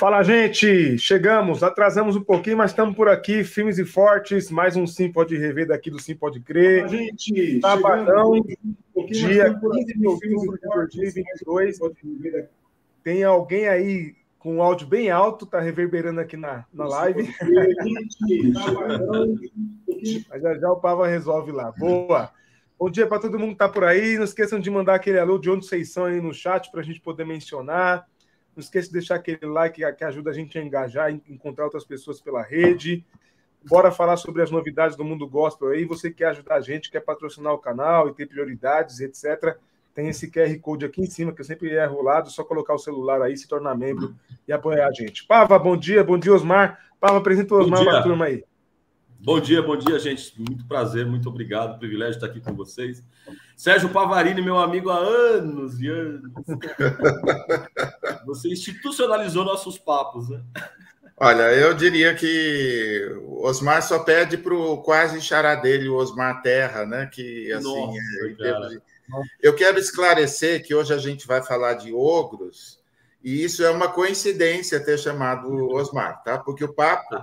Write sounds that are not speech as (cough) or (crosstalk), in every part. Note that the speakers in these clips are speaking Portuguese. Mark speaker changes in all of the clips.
Speaker 1: Fala, gente! Chegamos, atrasamos um pouquinho, mas estamos por aqui, firmes e fortes. Mais um Sim Pode Rever daqui do Sim Pode Crer.
Speaker 2: Fala, gente!
Speaker 1: Sabadão,
Speaker 2: um
Speaker 1: dia 15 de outubro de 2022. Tem alguém aí com um áudio bem alto, tá reverberando aqui na, na live. (laughs) Mas já já o Pava resolve lá. Boa! Bom dia para todo mundo que tá por aí. Não esqueçam de mandar aquele alô de onde vocês são aí no chat para a gente poder mencionar. Não esqueça de deixar aquele like que ajuda a gente a engajar e encontrar outras pessoas pela rede. Bora falar sobre as novidades do mundo gospel aí. Você quer ajudar a gente, quer patrocinar o canal e ter prioridades, etc. Tem esse QR Code aqui em cima, que eu sempre é rolado, é só colocar o celular aí, se tornar membro e apoiar a gente. Pava, bom dia, bom dia, Osmar. Pava, apresenta o Osmar para a turma aí.
Speaker 3: Bom dia, bom dia, gente. Muito prazer, muito obrigado. Privilégio estar aqui com vocês. Sérgio Pavarini, meu amigo há anos e anos. (laughs) Você institucionalizou nossos papos, né?
Speaker 4: Olha, eu diria que o Osmar só pede para o quase xará dele, o Osmar Terra, né? Que assim. Nossa, é, eu quero esclarecer que hoje a gente vai falar de ogros, e isso é uma coincidência ter chamado o Osmar, tá? Porque o papo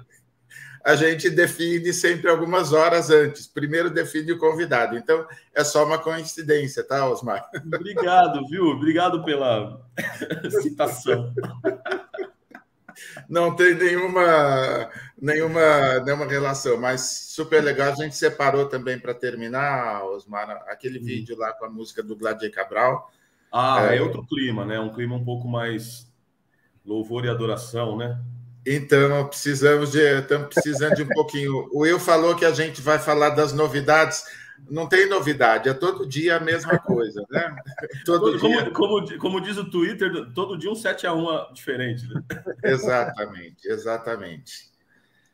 Speaker 4: a gente define sempre algumas horas antes. Primeiro define o convidado. Então, é só uma coincidência, tá, Osmar? (laughs)
Speaker 3: Obrigado, viu? Obrigado pela (laughs) citação.
Speaker 4: Não tem nenhuma, nenhuma, nenhuma relação, mas super legal. A gente separou também para terminar, Osmar, aquele vídeo lá com a música do Gladier Cabral.
Speaker 3: Ah, é, é outro clima, né? Um clima um pouco mais louvor e adoração, né?
Speaker 4: Então, precisamos de, estamos precisando de um pouquinho. O Will falou que a gente vai falar das novidades. Não tem novidade, é todo dia a mesma coisa, né? (laughs)
Speaker 3: Todo como, dia. Como, como, diz o Twitter, todo dia um 7 a 1 diferente. Né?
Speaker 4: Exatamente, exatamente.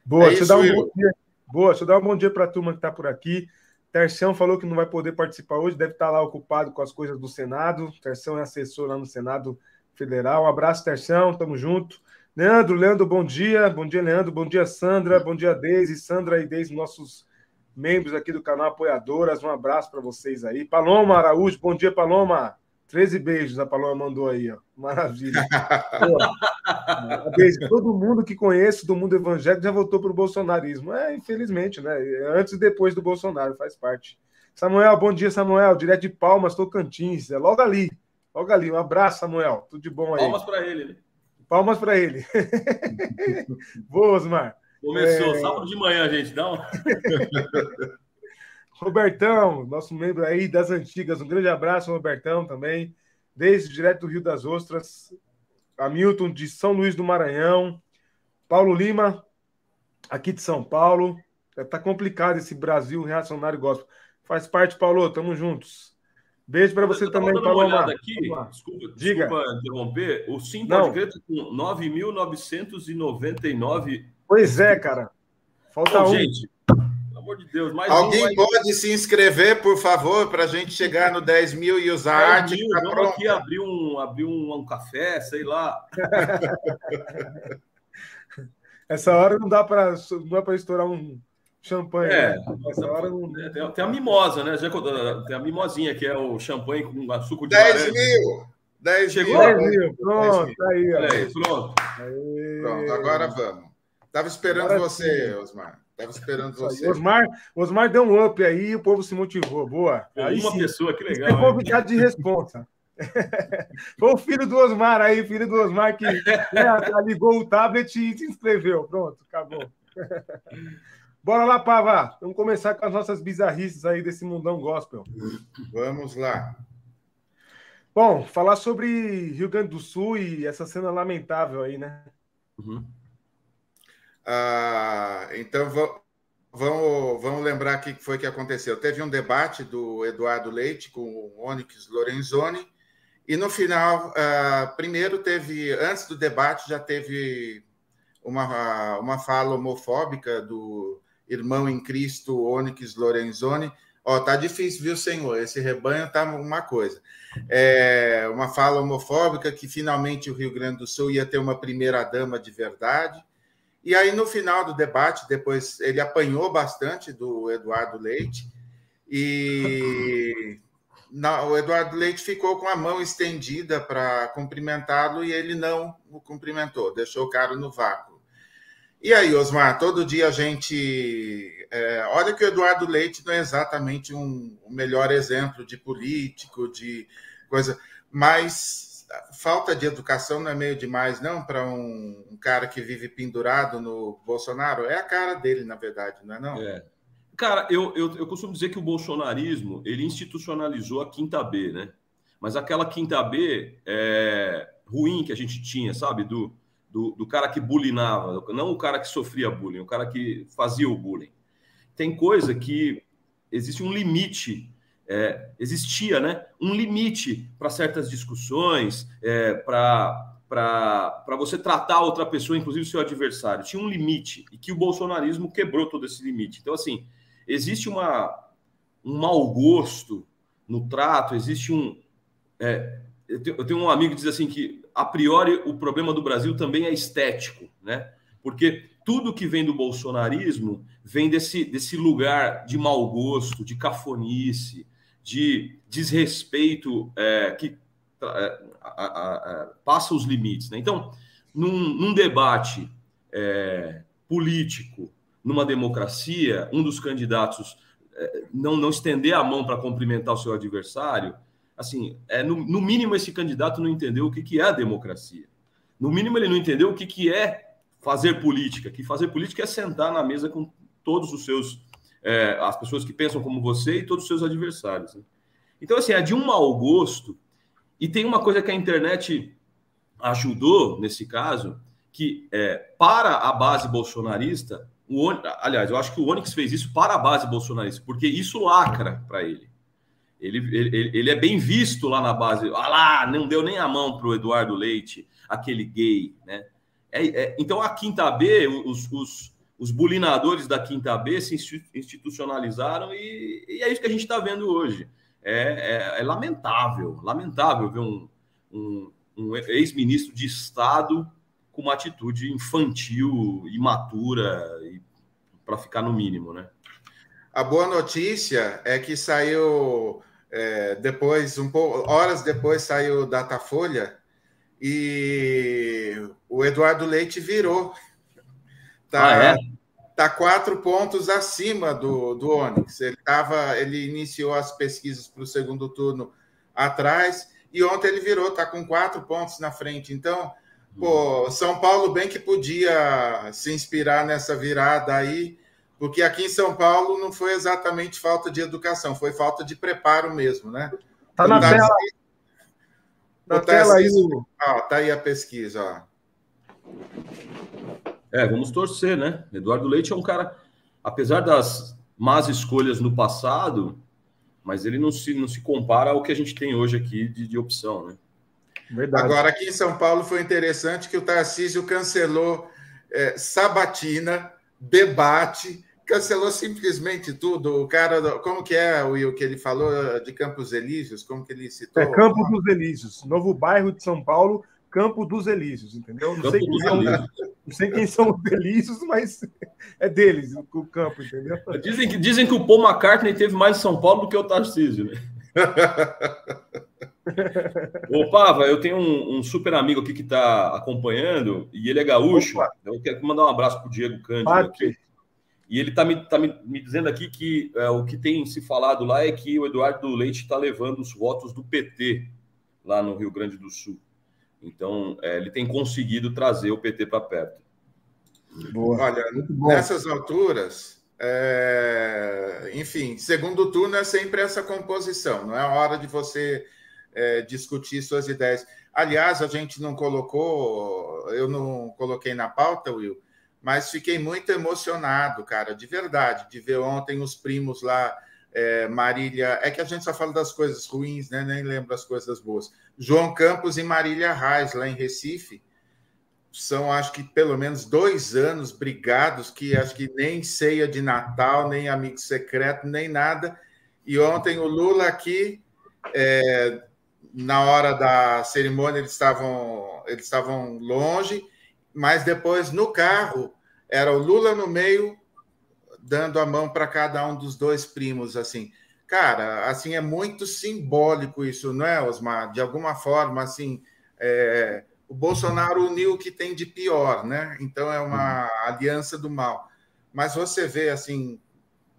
Speaker 1: Boa, é deixa, isso, um bom dia. Boa, deixa eu dar um bom dia para a turma que está por aqui. Terção falou que não vai poder participar hoje, deve estar tá lá ocupado com as coisas do Senado. Terção é assessor lá no Senado Federal. Um abraço, Terção, tamo junto. Leandro, Leandro, bom dia. Bom dia, Leandro. Bom dia, Sandra. Bom dia, Deise. Sandra e Deise, nossos membros aqui do canal Apoiadoras. Um abraço para vocês aí. Paloma Araújo, bom dia, Paloma. 13 beijos a Paloma mandou aí, ó. Maravilha. (laughs) Pô, Deise, todo mundo que conheço do mundo evangélico já voltou para o bolsonarismo. É, infelizmente, né? Antes e depois do Bolsonaro, faz parte. Samuel, bom dia, Samuel. Direto de Palmas, Tocantins. É logo ali. Logo ali. Um abraço, Samuel. Tudo de bom aí.
Speaker 3: Palmas para ele, né?
Speaker 1: Palmas para ele. (laughs) Boa, Osmar.
Speaker 3: Começou, é... sábado de manhã, gente. Dá um... (laughs)
Speaker 1: Robertão, nosso membro aí das antigas, um grande abraço, Robertão, também. Desde direto do Rio das Ostras. Hamilton, de São Luís do Maranhão. Paulo Lima, aqui de São Paulo. Tá complicado esse Brasil reacionário gospel. Faz parte, Paulo, tamo juntos. Beijo para você também,
Speaker 3: Paloma. Aqui, desculpa, Diga. desculpa interromper. O Sim pode crer com 9.999.
Speaker 1: Pois é, cara. Falta um.
Speaker 3: Gente, pelo amor de Deus.
Speaker 4: Mais Alguém um, pode se inscrever, por favor, para a gente chegar no 10 mil e usar 10 arte.
Speaker 3: Mil, vamos pronta. aqui abrir, um, abrir um, um café, sei lá. (laughs)
Speaker 1: Essa hora não dá para estourar um champanhe.
Speaker 3: É, né? hora não... tem, tem a mimosa, né? Tem a mimosinha, que é o champanhe com suco de
Speaker 4: 10 laranja. mil! 10
Speaker 1: Chegou? 10 mil, pronto, 10 mil. aí. Olha
Speaker 3: aí, pronto.
Speaker 4: Aí. Pronto, agora vamos. Estava esperando agora você, sim. Osmar. Estava esperando você.
Speaker 1: Osmar, Osmar deu um up aí e o povo se motivou. Boa.
Speaker 3: Aí uma
Speaker 1: sim.
Speaker 3: pessoa, que legal.
Speaker 1: Tem convidado de responsa. (laughs) Foi o filho do Osmar aí, filho do Osmar que né, ligou o tablet e se inscreveu. Pronto, acabou. (laughs) Bora lá, Pava. Vamos começar com as nossas bizarrices aí desse mundão gospel.
Speaker 4: Vamos lá.
Speaker 1: Bom, falar sobre Rio Grande do Sul e essa cena lamentável aí, né?
Speaker 4: Uhum. Ah, então vamos, vamos lembrar o que foi que aconteceu. Teve um debate do Eduardo Leite com o Onyx Lorenzoni, e no final, ah, primeiro teve, antes do debate, já teve uma, uma fala homofóbica do irmão em Cristo, Onyx Lorenzoni. Ó, tá difícil, viu, senhor? Esse rebanho tá uma coisa. É uma fala homofóbica que finalmente o Rio Grande do Sul ia ter uma primeira dama de verdade. E aí, no final do debate, depois ele apanhou bastante do Eduardo Leite. E na, o Eduardo Leite ficou com a mão estendida para cumprimentá-lo e ele não o cumprimentou, deixou o cara no vácuo. E aí, Osmar, todo dia a gente. É, olha que o Eduardo Leite não é exatamente um, um melhor exemplo de político, de coisa, mas falta de educação não é meio demais, não, para um, um, cara que vive pendurado no Bolsonaro? É a cara dele, na verdade, não é? Não? É.
Speaker 3: Cara, eu, eu, eu costumo dizer que o bolsonarismo ele institucionalizou a quinta B, né? Mas aquela quinta B é, ruim que a gente tinha, sabe? Do, do, do, cara que bulinava, não o cara que sofria bullying, o cara que fazia o bullying. Tem coisa que existe um limite, é, existia, né? Um limite para certas discussões, é, para você tratar outra pessoa, inclusive seu adversário. Tinha um limite e que o bolsonarismo quebrou todo esse limite. Então, assim, existe uma, um mau gosto no trato, existe um. É, eu tenho um amigo que diz assim que, a priori, o problema do Brasil também é estético, né? Porque tudo que vem do bolsonarismo vem desse, desse lugar de mau gosto, de cafonice, de desrespeito é, que é, a, a, a, passa os limites. Né? Então, num, num debate é, político numa democracia, um dos candidatos é, não, não estender a mão para cumprimentar o seu adversário, assim, é, no, no, mínimo esse candidato não entendeu o que, que é a democracia. No mínimo ele não entendeu o que, que é fazer política, que fazer política é sentar na mesa com todos os seus, é, as pessoas que pensam como você e todos os seus adversários. Né? Então, assim, é de um mau gosto. E tem uma coisa que a internet ajudou nesse caso, que é, para a base bolsonarista, o, aliás, eu acho que o Onyx fez isso para a base bolsonarista, porque isso lacra para ele. Ele, ele. ele é bem visto lá na base. Ah lá, não deu nem a mão para o Eduardo Leite, aquele gay, né? É, é, então a Quinta B, os, os, os bulinadores da Quinta B se institucionalizaram e, e é isso que a gente está vendo hoje. É, é, é, lamentável, lamentável ver um, um, um ex-ministro de Estado com uma atitude infantil, imatura, para ficar no mínimo, né?
Speaker 4: A boa notícia é que saiu é, depois, um pouco, horas depois saiu o Datafolha e o Eduardo Leite virou. Tá, ah, é? tá quatro pontos acima do, do Onyx. Ele tava, ele iniciou as pesquisas para o segundo turno atrás e ontem ele virou, tá com quatro pontos na frente. Então, Pô, São Paulo bem que podia se inspirar nessa virada aí, porque aqui em São Paulo não foi exatamente falta de educação, foi falta de preparo mesmo, né?
Speaker 1: Tá na tela.
Speaker 4: Na tela aí. Ó, tá aí a pesquisa, ó.
Speaker 3: É, vamos torcer, né? Eduardo Leite é um cara, apesar das más escolhas no passado, mas ele não se, não se compara ao que a gente tem hoje aqui de, de opção, né?
Speaker 4: Verdade. Agora, aqui em São Paulo foi interessante que o Tarcísio cancelou é, sabatina, debate, cancelou simplesmente tudo. O cara, como que é, Will, que ele falou de Campos Elíseos? Como que ele citou?
Speaker 1: É Campo dos Elíseos, novo bairro de São Paulo, Campo dos Elíseos, entendeu? Não sei, quem são, não sei quem são os Elíseos, mas é deles o campo, entendeu?
Speaker 3: Dizem que, dizem que o Paul McCartney teve mais em São Paulo do que o Tarcísio, né? (laughs) Ô, Pava, eu tenho um, um, super amigo aqui que está acompanhando e ele é gaúcho. Opa. Eu quero mandar um abraço para o Diego Cândido aqui. E ele está me, tá me, me, dizendo aqui que é, o que tem se falado lá é que o Eduardo Leite está levando os votos do PT lá no Rio Grande do Sul. Então, é, ele tem conseguido trazer o PT para perto.
Speaker 4: Boa. Olha, nessas alturas, é... enfim, segundo turno é sempre essa composição, não é hora de você é, discutir suas ideias. Aliás, a gente não colocou, eu não coloquei na pauta, Will, mas fiquei muito emocionado, cara, de verdade, de ver ontem os primos lá, é, Marília. É que a gente só fala das coisas ruins, né? Nem lembra as coisas boas. João Campos e Marília Reis, lá em Recife. São, acho que, pelo menos dois anos brigados, que acho que nem ceia de Natal, nem amigo secreto, nem nada. E ontem o Lula aqui é, na hora da cerimônia eles estavam eles estavam longe, mas depois no carro era o Lula no meio dando a mão para cada um dos dois primos assim. cara, assim, é muito simbólico isso, não é, Osmar? De alguma forma, assim, é, o Bolsonaro uniu o que tem de pior, né? Então é uma aliança do mal. Mas você vê, assim,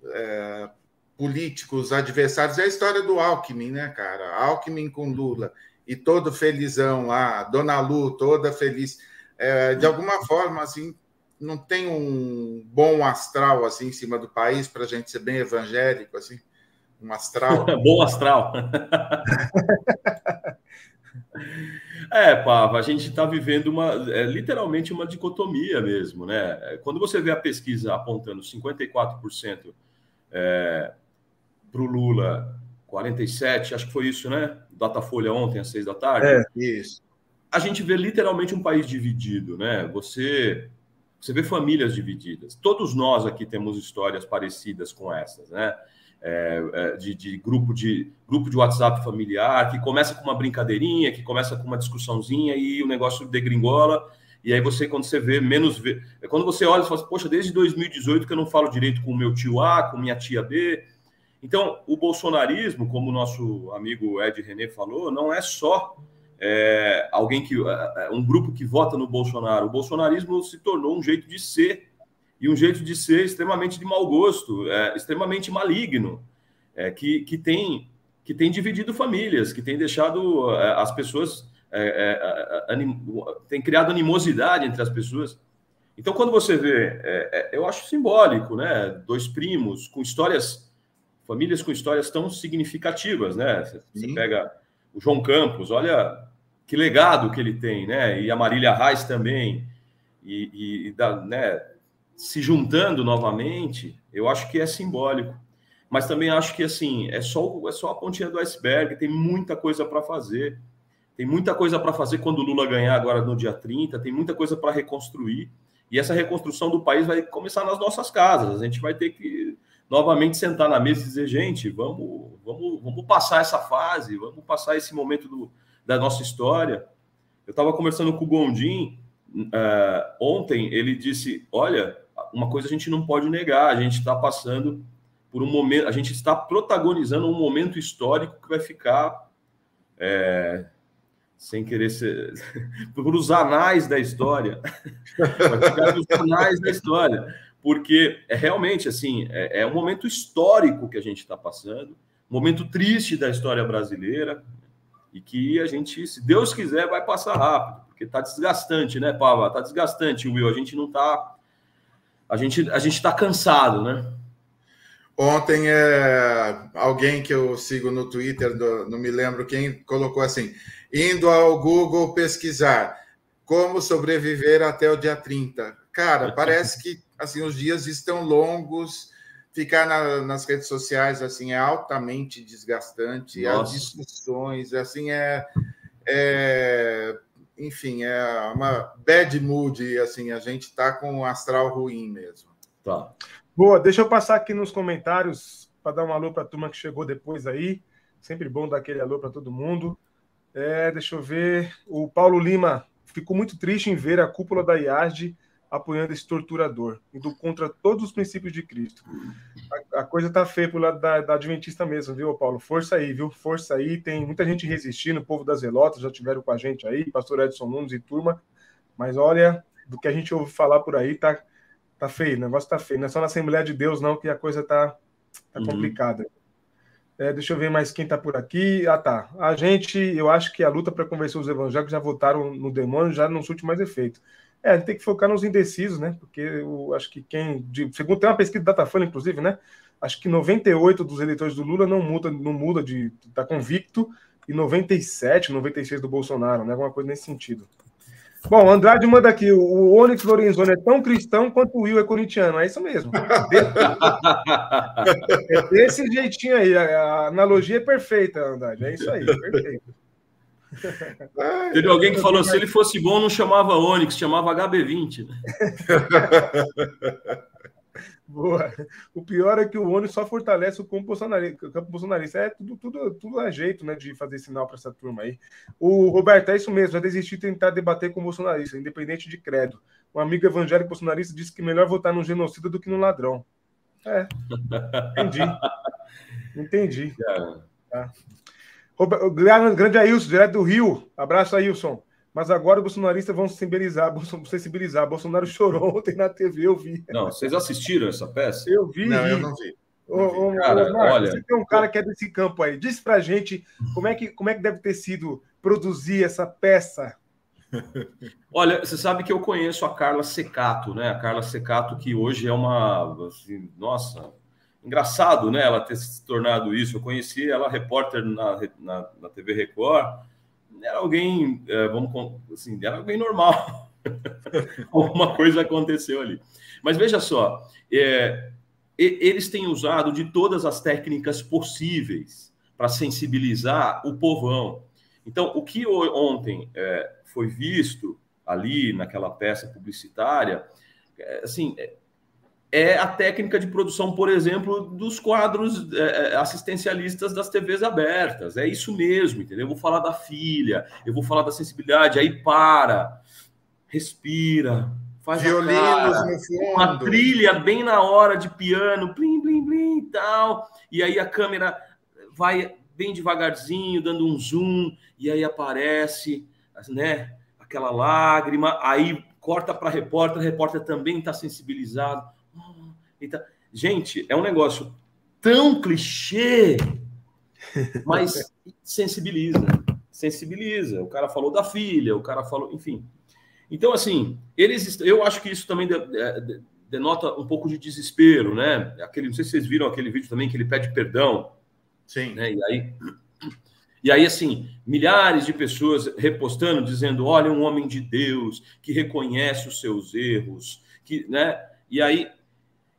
Speaker 4: é, políticos adversários, é a história do Alckmin, né, cara? Alckmin com Lula e todo felizão lá, Dona Lu toda feliz. É, de alguma forma, assim, não tem um bom astral assim em cima do país para a gente ser bem evangélico, assim, um astral. (laughs)
Speaker 3: bom astral. (laughs) é, Pava, a gente está vivendo uma, é, literalmente uma dicotomia mesmo, né? Quando você vê a pesquisa apontando 54% é, para o Lula, 47, acho que foi isso, né? Datafolha ontem às seis da tarde.
Speaker 4: É, isso.
Speaker 3: A gente vê literalmente um país dividido, né? Você você vê famílias divididas. Todos nós aqui temos histórias parecidas com essas, né? É, é, de, de, grupo de grupo de WhatsApp familiar que começa com uma brincadeirinha, que começa com uma discussãozinha e o negócio degringola. E aí você, quando você vê menos. Vê, quando você olha e fala assim, poxa, desde 2018 que eu não falo direito com o meu tio A, com minha tia B. Então, o bolsonarismo, como o nosso amigo Ed René falou, não é só é, alguém que é, é, um grupo que vota no Bolsonaro. O bolsonarismo se tornou um jeito de ser e um jeito de ser extremamente de mau gosto, é, extremamente maligno, é, que, que tem que tem dividido famílias, que tem deixado é, as pessoas anim, tem criado animosidade entre as pessoas. Então, quando você vê, eu acho simbólico, né? Dois primos com histórias, famílias com histórias tão significativas, né? Você, você pega o João Campos, olha que legado que ele tem, né? E a Marília Reis também, e, e, e da, né, se juntando novamente, eu acho que é simbólico. Mas também acho que assim é só é só a pontinha do iceberg, tem muita coisa para fazer. Tem muita coisa para fazer quando o Lula ganhar agora no dia 30, tem muita coisa para reconstruir. E essa reconstrução do país vai começar nas nossas casas. A gente vai ter que novamente sentar na mesa e dizer, gente, vamos, vamos, vamos passar essa fase, vamos passar esse momento do, da nossa história. Eu estava conversando com o Gondim uh, ontem, ele disse: Olha, uma coisa a gente não pode negar, a gente está passando por um momento, a gente está protagonizando um momento histórico que vai ficar. É, sem querer ser. (laughs) por os anais da história. (laughs) vai ficar nos anais da história. Porque é realmente assim, é, é um momento histórico que a gente está passando, momento triste da história brasileira, e que a gente, se Deus quiser, vai passar rápido, porque está desgastante, né, Pava? Está desgastante, Will. A gente não está. A gente a gente está cansado, né?
Speaker 4: Ontem é, alguém que eu sigo no Twitter, do, não me lembro quem, colocou assim: indo ao Google pesquisar como sobreviver até o dia 30. Cara, (laughs) parece que assim os dias estão longos ficar na, nas redes sociais assim é altamente desgastante Nossa. as discussões assim é, é, enfim é uma bad mood assim a gente está com um astral ruim mesmo.
Speaker 1: Tá. Boa deixa eu passar aqui nos comentários para dar um alô para a turma que chegou depois aí. Sempre bom dar aquele alô para todo mundo. É, deixa eu ver o Paulo Lima ficou muito triste em ver a cúpula da IARD apoiando esse torturador, indo contra todos os princípios de Cristo. A, a coisa tá feia pro lado da, da, Adventista mesmo, viu, Paulo? Força aí, viu? Força aí. Tem muita gente resistindo, o povo das Velotas já tiveram com a gente aí, pastor Edson Nunes e turma. Mas olha, do que a gente ouve falar por aí, tá, tá feio, o negócio tá feio. Não é só na Assembleia de Deus, não, que a coisa tá, tá uhum. complicada. É, deixa eu ver mais quem tá por aqui. Ah, tá. A gente, eu acho que a luta para convencer os evangélicos já votaram no demônio, já não surte mais efeito. É, tem que focar nos indecisos, né? Porque eu acho que quem. De, segundo tem uma pesquisa da Datafolha, inclusive, né? Acho que 98 dos eleitores do Lula não muda, não muda de. tá convicto, e 97, 96 do Bolsonaro, né? Alguma coisa nesse sentido. Bom, Andrade manda aqui: o Onyx Lorenzoni é tão cristão quanto o Will é corintiano. É isso mesmo. (laughs) é desse jeitinho aí. A analogia é perfeita, Andrade. É isso aí, perfeito.
Speaker 3: Teve alguém que falou: se ele fosse bom, não chamava Onix, chamava HB20. Né? (laughs)
Speaker 1: Boa. O pior é que o Onix só fortalece o campo bolsonarista. O campo bolsonarista. É tudo, tudo, tudo é jeito né, de fazer sinal para essa turma aí. O Roberto, é isso mesmo, já desisti de tentar debater com o bolsonarista, independente de credo. Um amigo evangélico bolsonarista disse que melhor votar no genocida do que no ladrão. É. Entendi. (laughs) Entendi. É. Tá. Grande Ailson, direto do Rio. Abraço, Ailson. Mas agora os bolsonaristas vão sensibilizar, (laughs) vão sensibilizar. Bolsonaro chorou ontem na TV, eu vi.
Speaker 3: Não, vocês assistiram essa peça?
Speaker 1: Eu vi.
Speaker 4: Não, eu não vi.
Speaker 1: Ô, ô, cara, Osmar, olha, você tem um cara que é desse campo aí. Diz pra gente como é que, como é que deve ter sido produzir essa peça. (laughs)
Speaker 3: Olha, você sabe que eu conheço a Carla Secato, né? A Carla Secato, que hoje é uma. Assim, nossa, engraçado, né? Ela ter se tornado isso. Eu conheci ela, repórter na, na, na TV Record. Era alguém, é, vamos assim, era alguém normal. (laughs) Alguma coisa aconteceu ali. Mas veja só, é, eles têm usado de todas as técnicas possíveis para sensibilizar o povão. Então, o que ontem é, foi visto ali naquela peça publicitária, é, assim, é, a técnica de produção, por exemplo, dos quadros é, é assistencialistas das TVs abertas. É isso mesmo, entendeu? Eu vou falar da filha, eu vou falar da sensibilidade, aí para, respira, faz
Speaker 4: violinos cara, no
Speaker 3: fundo, uma trilha bem na hora de piano, blim blim blim e tal, e aí a câmera vai bem devagarzinho, dando um zoom, e aí aparece, né, aquela lágrima, aí corta para repórter, a repórter também está sensibilizado. Então, gente, é um negócio tão clichê, (laughs) mas sensibiliza, sensibiliza. O cara falou da filha, o cara falou, enfim. Então, assim, eles, eu acho que isso também denota um pouco de desespero, né? Aquele, não sei se vocês viram aquele vídeo também que ele pede perdão.
Speaker 4: Sim.
Speaker 3: Né? E aí, e aí, assim, milhares de pessoas repostando, dizendo: olha, um homem de Deus que reconhece os seus erros, que, né? E aí.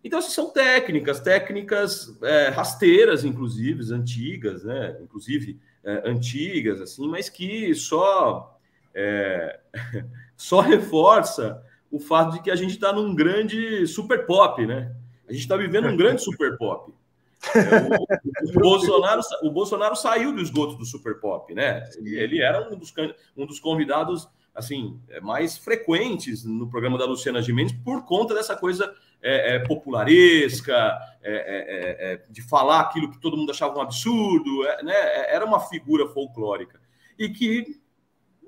Speaker 3: Então, assim, são técnicas, técnicas é, rasteiras, inclusive, antigas, né? Inclusive, é, antigas, assim, mas que só. É, (laughs) só reforça o fato de que a gente está num grande super pop, né? A gente está vivendo um grande super pop. É, o, o, Bolsonaro, o Bolsonaro saiu do esgoto do super pop, né? Ele, ele era um dos, um dos convidados assim mais frequentes no programa da Luciana Gimenez por conta dessa coisa é, é, popularesca, é, é, é, de falar aquilo que todo mundo achava um absurdo, né? Era uma figura folclórica e que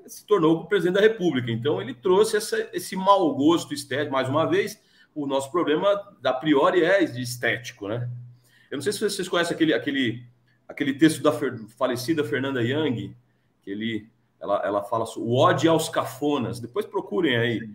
Speaker 3: se tornou o presidente da República. Então, ele trouxe essa, esse mau gosto estético. Mais uma vez, o nosso problema, da priori, é estético, né? Eu não sei se vocês conhecem aquele, aquele, aquele texto da falecida Fernanda Young, que ele, ela, ela fala o ódio aos cafonas. Depois procurem aí.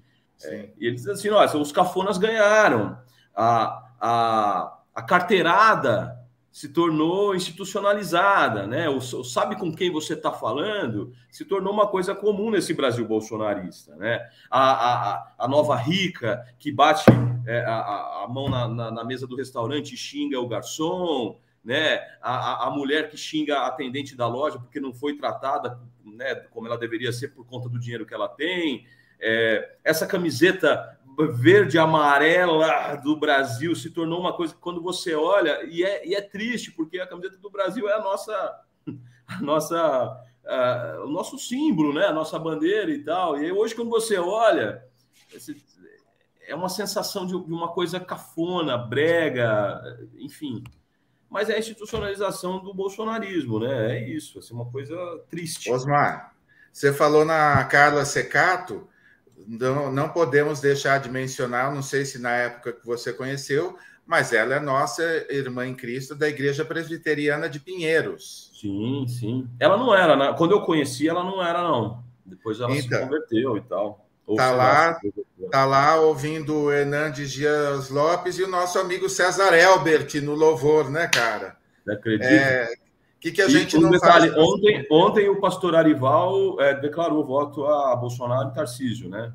Speaker 3: É, e ele diz assim: nossa, os cafonas ganharam. A, a, a carteirada se tornou institucionalizada, né? O, o sabe com quem você está falando se tornou uma coisa comum nesse Brasil bolsonarista, né? A, a, a nova rica que bate é, a, a, mão na, na, na, mesa do restaurante e xinga o garçom, né? A, a, mulher que xinga a atendente da loja porque não foi tratada, né? Como ela deveria ser por conta do dinheiro que ela tem. É, essa camiseta verde amarela do Brasil se tornou uma coisa que quando você olha e é, e é triste porque a camiseta do Brasil é a nossa a nossa o nosso símbolo né? A nossa bandeira e tal. E hoje quando você olha esse, é uma sensação de, de uma coisa cafona brega enfim. Mas é a institucionalização do bolsonarismo né? É isso assim, uma coisa triste.
Speaker 4: Osmar você falou na Carla Secato não, não podemos deixar de mencionar, não sei se na época que você conheceu, mas ela é nossa irmã em Cristo da Igreja Presbiteriana de Pinheiros.
Speaker 3: Sim, sim. Ela não era, né? quando eu conheci, ela não era, não. Depois ela então, se converteu e tal.
Speaker 4: Ou tá lá, tá lá ouvindo o Hernandes Dias Lopes e o nosso amigo César Elbert no louvor, né, cara?
Speaker 3: Acredito. É,
Speaker 4: que, que a gente
Speaker 3: não detalhe, faz? Ontem, ontem o pastor Arival é, declarou voto a Bolsonaro e Tarcísio, né?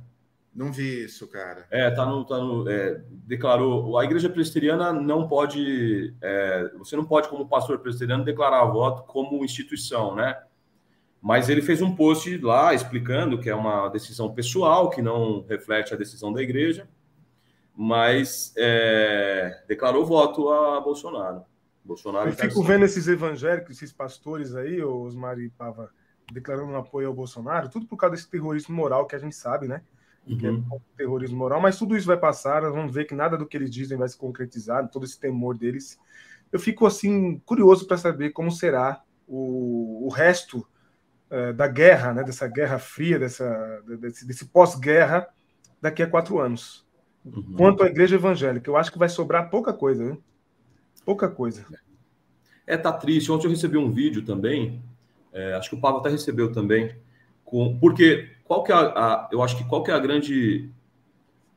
Speaker 4: Não vi isso, cara.
Speaker 3: É, tá no. Tá no é, declarou. A igreja presbiteriana não pode. É, você não pode, como pastor presbiteriano, declarar voto como instituição, né? Mas ele fez um post lá explicando que é uma decisão pessoal, que não reflete a decisão da igreja, mas é, declarou voto a Bolsonaro. Bolsonaro.
Speaker 1: Eu fico vendo esses evangélicos, esses pastores aí, os Mari Pava, declarando um apoio ao Bolsonaro, tudo por causa desse terrorismo moral que a gente sabe, né? uhum. que é uhum. terrorismo moral, mas tudo isso vai passar, nós vamos ver que nada do que eles dizem vai se concretizar, todo esse temor deles. Eu fico assim curioso para saber como será o, o resto é, da guerra, né, dessa guerra fria, dessa, desse, desse pós-guerra, daqui a quatro anos. Uhum. Quanto à igreja evangélica, eu acho que vai sobrar pouca coisa, né? Pouca coisa.
Speaker 3: É, tá triste. Ontem eu recebi um vídeo também, é, acho que o Pablo até recebeu também, com, porque qual que é a, a, eu acho que qual que é a grande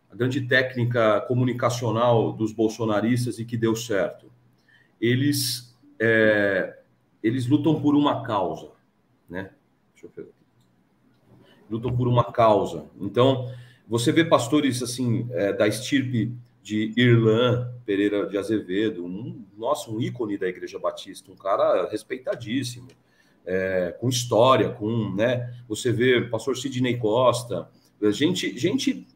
Speaker 3: a grande técnica comunicacional dos bolsonaristas e que deu certo? Eles é, eles lutam por uma causa, né? Deixa eu ver. Lutam por uma causa. Então, você vê pastores assim é, da estirpe de Irlã Pereira de Azevedo, um, nossa, um ícone da Igreja Batista, um cara respeitadíssimo, é, com história, com, né? Você vê pastor Sidney Costa, gente, gente,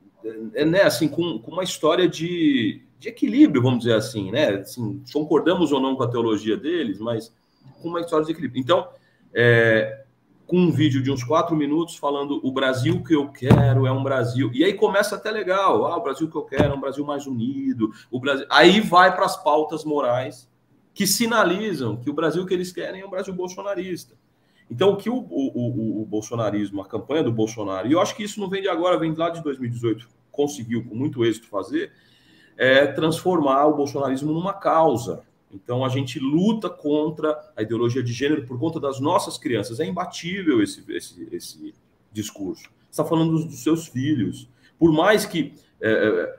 Speaker 3: é, né? Assim, com, com uma história de, de equilíbrio, vamos dizer assim, né? Assim, concordamos ou não com a teologia deles, mas com uma história de equilíbrio. Então, é, com um vídeo de uns quatro minutos falando o Brasil que eu quero é um Brasil. E aí começa até legal. Ah, o Brasil que eu quero é um Brasil mais unido. O Brasil... Aí vai para as pautas morais que sinalizam que o Brasil que eles querem é um Brasil bolsonarista. Então, o que o, o, o, o bolsonarismo, a campanha do Bolsonaro, e eu acho que isso não vem de agora, vem lá de 2018, conseguiu com muito êxito fazer, é transformar o bolsonarismo numa causa. Então, a gente luta contra a ideologia de gênero por conta das nossas crianças. É imbatível esse, esse, esse discurso. Está falando dos, dos, seus filhos. Por mais que, é, é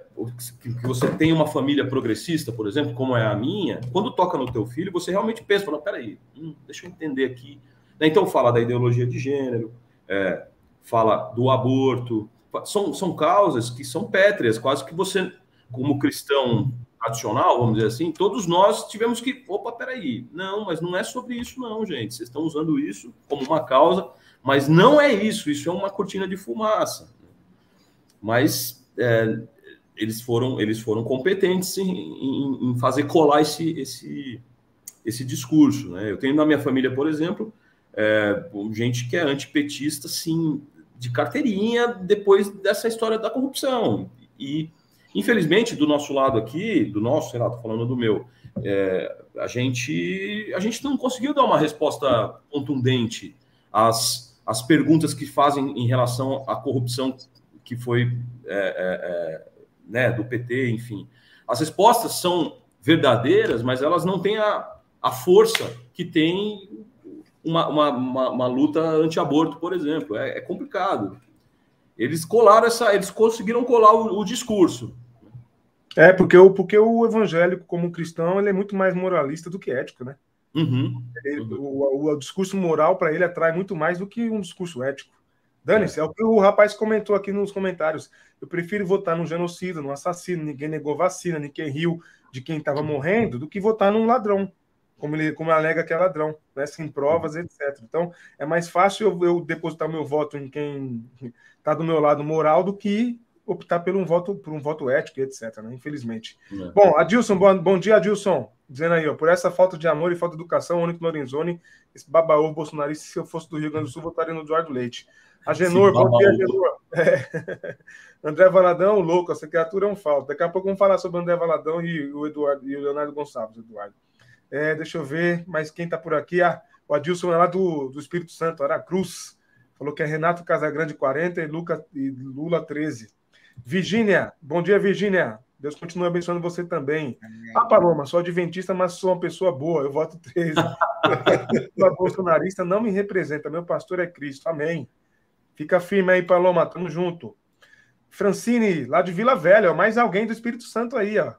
Speaker 3: que, você tenha uma família progressista, por exemplo, como é a minha, quando toca no teu filho, você realmente pensa, fala, peraí, hum, deixa eu entender aqui. Então, fala da ideologia de gênero, é, fala do aborto. São, são causas que são pétreas, quase que você, como cristão tradicional, vamos dizer assim, todos nós tivemos que, opa, peraí, não, mas não é sobre isso não, gente, vocês estão usando isso como uma causa, mas não é isso, isso é uma cortina de fumaça. Mas é, eles foram eles foram competentes em, em, em, fazer colar esse, esse, esse discurso. Né? Eu tenho na minha família, por exemplo, é, gente que é antipetista, sim, de carteirinha, depois dessa história da corrupção. E Infelizmente, do nosso lado aqui, do nosso, sei lá, tô falando do meu, é, a gente a gente não conseguiu dar uma resposta contundente às, às perguntas que fazem em relação à corrupção que foi é, é, é né, do PT, enfim. As respostas são verdadeiras, mas elas não têm a, a força que tem uma, uma, uma, uma luta anti-aborto, por exemplo. É, é, complicado. Eles colaram essa, eles conseguiram colar o, o discurso,
Speaker 1: é, porque o, porque o evangélico, como cristão, ele é muito mais moralista do que ético, né? Uhum. Ele, o, o, o, discurso moral para ele atrai muito mais do que um discurso ético. Dane-se, é. é o que o rapaz comentou aqui nos comentários. Eu prefiro votar num genocida, num assassino, ninguém negou vacina, ninguém riu de quem estava morrendo, do que votar num ladrão, como ele como alega que é ladrão, né? sem provas, etc. Então, é mais fácil eu, eu depositar meu voto em quem está do meu lado moral do que optar por um voto, por um voto ético, etc. Né? Infelizmente. É. Bom, Adilson, bom, bom dia, Adilson. Dizendo aí, ó, por essa falta de amor e falta de educação, o único Lorenzoni, esse babaú bolsonarista, se eu fosse do Rio Grande do Sul, votaria no Eduardo Leite. A Genor, bom dia, Genor. É. (laughs) André Valadão, louco, essa criatura é um falta. Daqui a pouco vamos falar sobre o André Valadão e o Eduardo e o Leonardo Gonçalves, Eduardo. É, deixa eu ver, mas quem está por aqui? Ah, o Adilson é lá do, do Espírito Santo, Aracruz. Falou que é Renato Casagrande 40 e, Luca, e Lula 13. Virgínia, bom dia, Virgínia. Deus continue abençoando você também. Ah, Paloma, sou adventista, mas sou uma pessoa boa. Eu voto 13. (laughs) sou bolsonarista, não me representa. Meu pastor é Cristo. Amém. Fica firme aí, Paloma. Tamo junto. Francine, lá de Vila Velha, mais alguém do Espírito Santo aí, ó.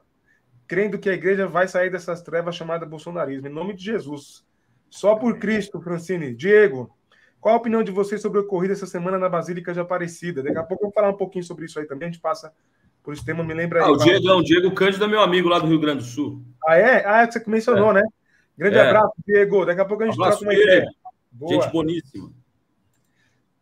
Speaker 1: Crendo que a igreja vai sair dessas trevas chamadas bolsonarismo. Em nome de Jesus. Só por Cristo, Francine. Diego, qual a opinião de vocês sobre o ocorrido essa semana na Basílica de Aparecida? Daqui a pouco eu vou falar um pouquinho sobre isso aí também. A gente passa por esse tema, me lembra
Speaker 3: aí. Ah, o Diego, o Diego Cândido é meu amigo lá do Rio Grande do Sul.
Speaker 1: Ah, é? Ah, é que você mencionou, é. né? Grande é. abraço, Diego. Daqui a pouco a gente
Speaker 3: troca uma ideia. Boa. Gente boníssima.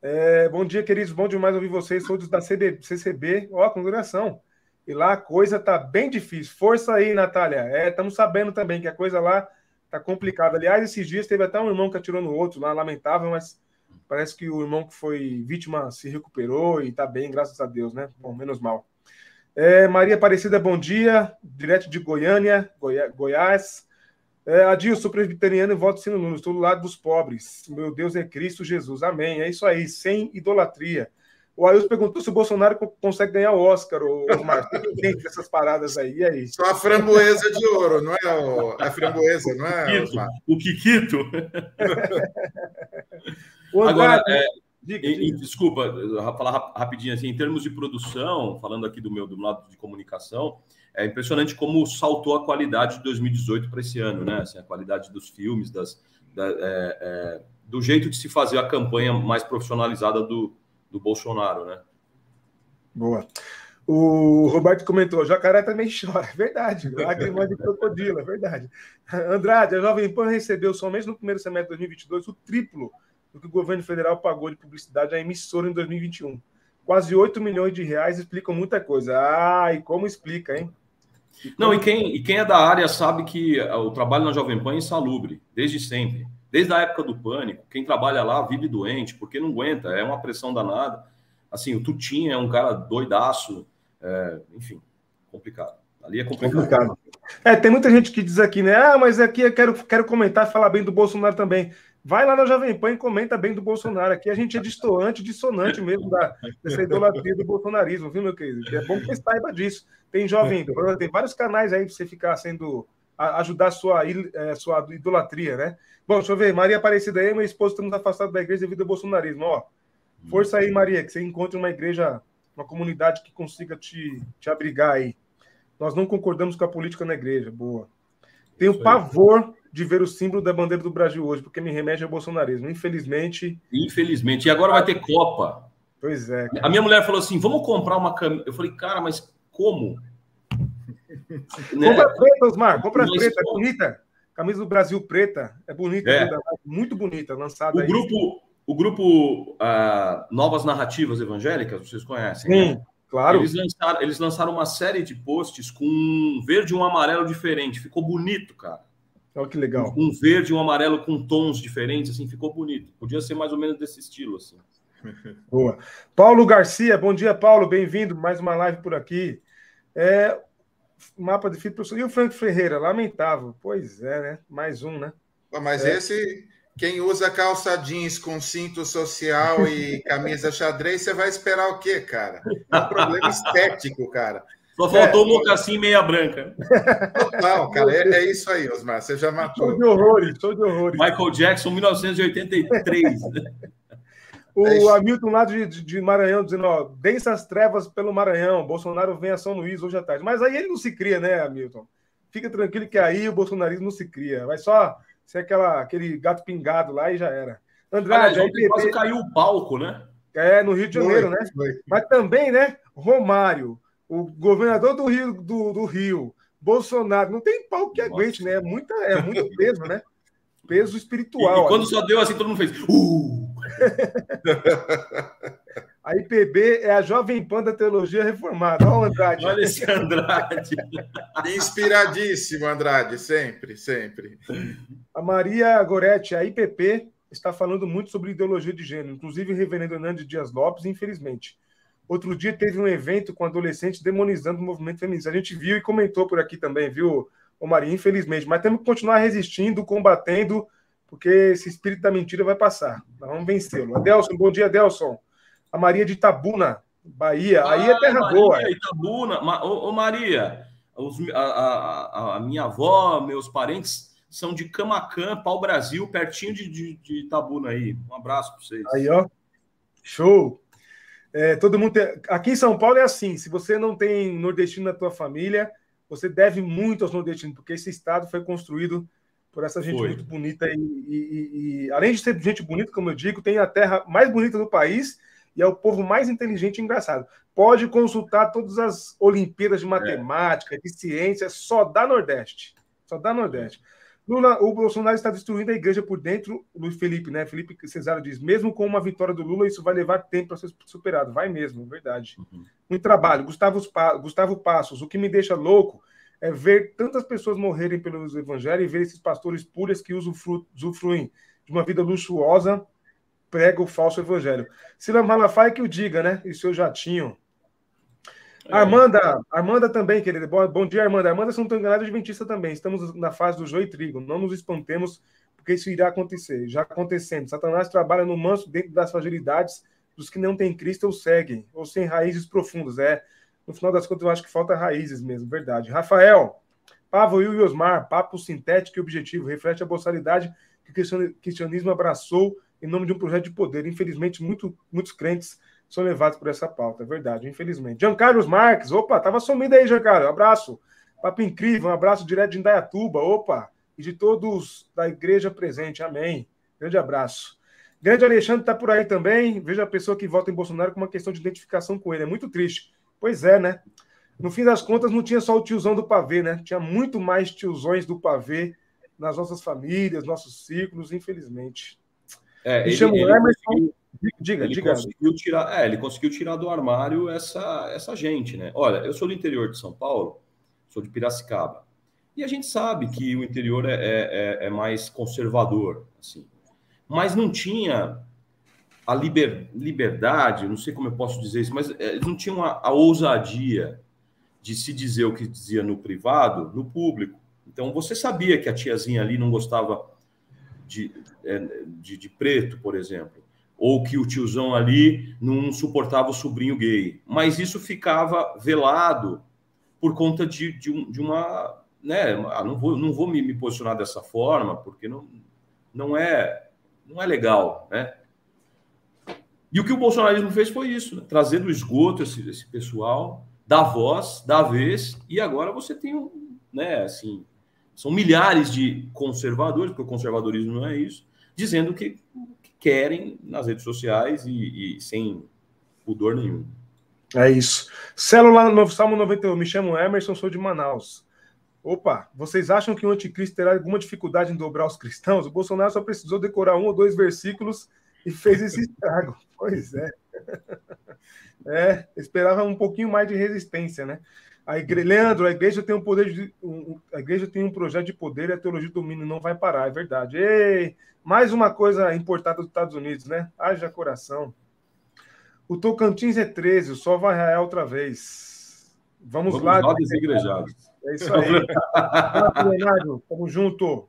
Speaker 1: É, bom dia, queridos. Bom demais ouvir vocês. Sou da CB, CCB. Ó, congregação. E lá a coisa tá bem difícil. Força aí, Natália. É, estamos sabendo também que a coisa lá tá complicada. Aliás, esses dias teve até um irmão que atirou no outro lá, lamentável, mas Parece que o irmão que foi vítima se recuperou e está bem, graças a Deus, né? Bom, menos mal. É, Maria Aparecida, bom dia. Direto de Goiânia, Goi Goiás. É, Adil, sou presbiteriano e voto sino Nuno. Estou do lado dos pobres. Meu Deus é Cristo Jesus. Amém. É isso aí, sem idolatria. O Ailton perguntou se o Bolsonaro consegue ganhar o Oscar, o Marcos. Tem (laughs) dessas paradas aí. E aí?
Speaker 4: Só a framboesa de ouro, não é o... a framboesa, não é?
Speaker 3: O Kikito. O (laughs) Agora, é, diga, diga. desculpa, falar rapidinho assim, em termos de produção, falando aqui do meu do lado de comunicação, é impressionante como saltou a qualidade de 2018 para esse ano, né? Assim, a qualidade dos filmes, das, da, é, é, do jeito de se fazer a campanha mais profissionalizada do, do Bolsonaro, né?
Speaker 1: Boa. O Roberto comentou, jacaré também chora, é (laughs) verdade, lágrimas de crocodilo, é verdade. Andrade, a Jovem Pan recebeu somente no primeiro semestre de 2022 o triplo do que o governo federal pagou de publicidade à emissora em 2021. Quase 8 milhões de reais explicam muita coisa. Ah, e como explica, hein?
Speaker 3: E Não, e quem, e quem é da área sabe que o trabalho na Jovem Pan é insalubre, desde sempre. Desde a época do pânico, quem trabalha lá vive doente, porque não aguenta, é uma pressão danada. Assim, o Tutinha é um cara doidaço, é, enfim, complicado. Ali é complicado. complicado.
Speaker 1: É, tem muita gente que diz aqui, né? Ah, mas aqui eu quero, quero comentar, falar bem do Bolsonaro também. Vai lá na Jovem Pan e comenta bem do Bolsonaro. Aqui a gente é distoante, dissonante mesmo da, dessa idolatria do bolsonarismo, viu, meu querido? É bom que você saiba disso. Tem Jovem tem vários canais aí para você ficar sendo. ajudar a sua, é, sua idolatria, né? Bom, deixa eu ver. Maria Aparecida aí, meu esposo, estamos afastados da igreja devido ao bolsonarismo. Ó, força aí, Maria, que você encontre uma igreja, uma comunidade que consiga te, te abrigar aí. Nós não concordamos com a política na igreja. Boa. Tenho pavor de ver o símbolo da bandeira do Brasil hoje, porque me remete ao bolsonarismo. Infelizmente.
Speaker 3: Infelizmente. E agora vai ter Copa.
Speaker 1: Pois é.
Speaker 3: Cara. A minha mulher falou assim: vamos comprar uma camisa. Eu falei, cara, mas como? (laughs)
Speaker 1: né? Compra preta, Osmar. Compra mas, preta, é bonita. Camisa do Brasil preta, é bonita, é. muito bonita, lançada.
Speaker 3: O aí. grupo, o grupo uh, Novas Narrativas Evangélicas, vocês conhecem?
Speaker 1: Sim, né? claro.
Speaker 3: Eles lançaram, eles lançaram uma série de posts com um verde e um amarelo diferente. Ficou bonito, cara.
Speaker 1: Olha que legal.
Speaker 3: Um verde e um amarelo com tons diferentes, assim, ficou bonito. Podia ser mais ou menos desse estilo, assim. (laughs)
Speaker 1: Boa. Paulo Garcia, bom dia, Paulo. Bem-vindo. Mais uma live por aqui. É, mapa de fita. E o Frank Ferreira, lamentável. Pois é, né? Mais um, né?
Speaker 4: Mas
Speaker 1: é.
Speaker 4: esse, quem usa calça jeans com cinto social e camisa xadrez, você vai esperar o quê, cara? É um problema (laughs) estético, cara.
Speaker 3: Só faltou o é, mocassim meia branca.
Speaker 4: Total, cara. É, é, isso aí, Osmar. Você já matou.
Speaker 1: Show de horrores, show de horrores.
Speaker 3: Michael Jackson, 1983.
Speaker 1: O é Hamilton lá de, de, Maranhão dizendo, ó, densas trevas pelo Maranhão, Bolsonaro vem a São Luís hoje à tarde. Mas aí ele não se cria, né, Hamilton? Fica tranquilo que aí o bolsonarismo não se cria. Vai só ser aquela, aquele gato pingado lá e já era.
Speaker 3: Andrade, aí quase caiu o palco, né?
Speaker 1: É, no Rio de Janeiro, foi, né? Foi. Mas também, né, Romário, o governador do Rio, do, do Rio, Bolsonaro, não tem pau que aguente, né? É, muita, é muito (laughs) peso, né? Peso espiritual.
Speaker 3: E, e quando só deu assim, todo mundo fez. Uh! (laughs)
Speaker 1: a IPB é a Jovem Pan da Teologia Reformada. Olha o Andrade.
Speaker 3: Olha esse Andrade. (laughs)
Speaker 4: Inspiradíssimo, Andrade, sempre, sempre.
Speaker 1: A Maria Goretti, a IPP, está falando muito sobre ideologia de gênero, inclusive o reverendo Hernandes Dias Lopes, infelizmente. Outro dia teve um evento com adolescentes demonizando o movimento feminista. A gente viu e comentou por aqui também, viu, Maria? Infelizmente. Mas temos que continuar resistindo, combatendo, porque esse espírito da mentira vai passar. Nós vamos vencê-lo. Adelson, bom dia, Adelson. A Maria de Itabuna, Bahia. Ah, Aí é terra
Speaker 3: Maria,
Speaker 1: boa.
Speaker 3: Itabuna. Ô, ô Maria, os, a, a, a, minha avó, meus parentes são de Camacan, Pau Brasil, pertinho de, de, de Itabuna aí. Um abraço para vocês.
Speaker 1: Aí, ó. Show. É, todo mundo tem... Aqui em São Paulo é assim: se você não tem nordestino na tua família, você deve muito aos nordestinos, porque esse estado foi construído por essa gente foi. muito bonita e, e, e, além de ser gente bonita, como eu digo, tem a terra mais bonita do país e é o povo mais inteligente e engraçado. Pode consultar todas as Olimpíadas de é. Matemática, é. de ciência, só da Nordeste. Só da Nordeste. Lula, o Bolsonaro está destruindo a igreja por dentro, Luiz Felipe, né? Felipe Cesário diz: mesmo com uma vitória do Lula, isso vai levar tempo para ser superado. Vai mesmo, verdade. Uhum. Muito trabalho. Gustavo, Gustavo Passos, o que me deixa louco é ver tantas pessoas morrerem pelos evangelhos e ver esses pastores puros que usufruem de uma vida luxuosa prega o falso evangelho. Silas Malafaia que o diga, né? E o seu jatinho. É. Armanda, Armanda também, querida. Bom, bom dia, Armanda. Armanda, se não estou enganado, é adventista também. Estamos na fase do joio e trigo. Não nos espantemos, porque isso irá acontecer. Já acontecendo. Satanás trabalha no manso dentro das fragilidades dos que não têm Cristo ou seguem, ou sem raízes profundas. É, no final das contas, eu acho que falta raízes mesmo, verdade. Rafael, Pavo e Osmar, papo sintético e objetivo, reflete a boçalidade que o cristianismo abraçou em nome de um projeto de poder. Infelizmente, muito, muitos crentes são levados por essa pauta, é verdade, infelizmente. Giancarlos Marques, opa, tava sumido aí, Giancarlo, abraço. Papo incrível, um abraço direto de Indaiatuba, opa, e de todos da igreja presente, amém. Grande abraço. Grande Alexandre está por aí também. Veja a pessoa que vota em Bolsonaro com uma questão de identificação com ele. É muito triste. Pois é, né? No fim das contas, não tinha só o tiozão do pavê, né? Tinha muito mais tiozões do pavê nas nossas famílias, nossos ciclos, infelizmente.
Speaker 3: É, Me ele, chamo ele Emerson. Conseguiu, diga, ele diga. Conseguiu tirar, é, ele conseguiu tirar do armário essa, essa gente, né? Olha, eu sou do interior de São Paulo, sou de Piracicaba. E a gente sabe que o interior é, é, é, é mais conservador, assim. Mas não tinha a liber, liberdade, não sei como eu posso dizer isso, mas eles não tinham a, a ousadia de se dizer o que dizia no privado, no público. Então você sabia que a tiazinha ali não gostava de, é, de, de, preto, por exemplo, ou que o tiozão ali não suportava o sobrinho gay, mas isso ficava velado por conta de, de, um, de uma, né? Ah, não vou, não vou me, me, posicionar dessa forma porque não, não é, não é legal, né? E o que o bolsonarismo fez foi isso, né? trazer do esgoto esse, esse pessoal da voz, da vez, e agora você tem um, né, assim, são milhares de conservadores, porque o conservadorismo não é isso, dizendo que, que querem nas redes sociais e, e, sem pudor nenhum.
Speaker 1: É isso. Célula no Salmo 91, me chamo Emerson, sou de Manaus. Opa, vocês acham que o anticristo terá alguma dificuldade em dobrar os cristãos? O Bolsonaro só precisou decorar um ou dois versículos e fez esse (laughs) estrago. Pois é. (laughs) É, esperava um pouquinho mais de resistência, né? A igreja, Leandro, a igreja tem um poder de, um, a igreja tem um projeto de poder e a teologia do domínio não vai parar, é verdade. Ei, mais uma coisa importada dos Estados Unidos, né? Haja coração. O Tocantins é 13, só vai Israel outra vez. Vamos, Vamos lá. lá desigrejados. É isso aí. (laughs) Leonardo, tamo junto.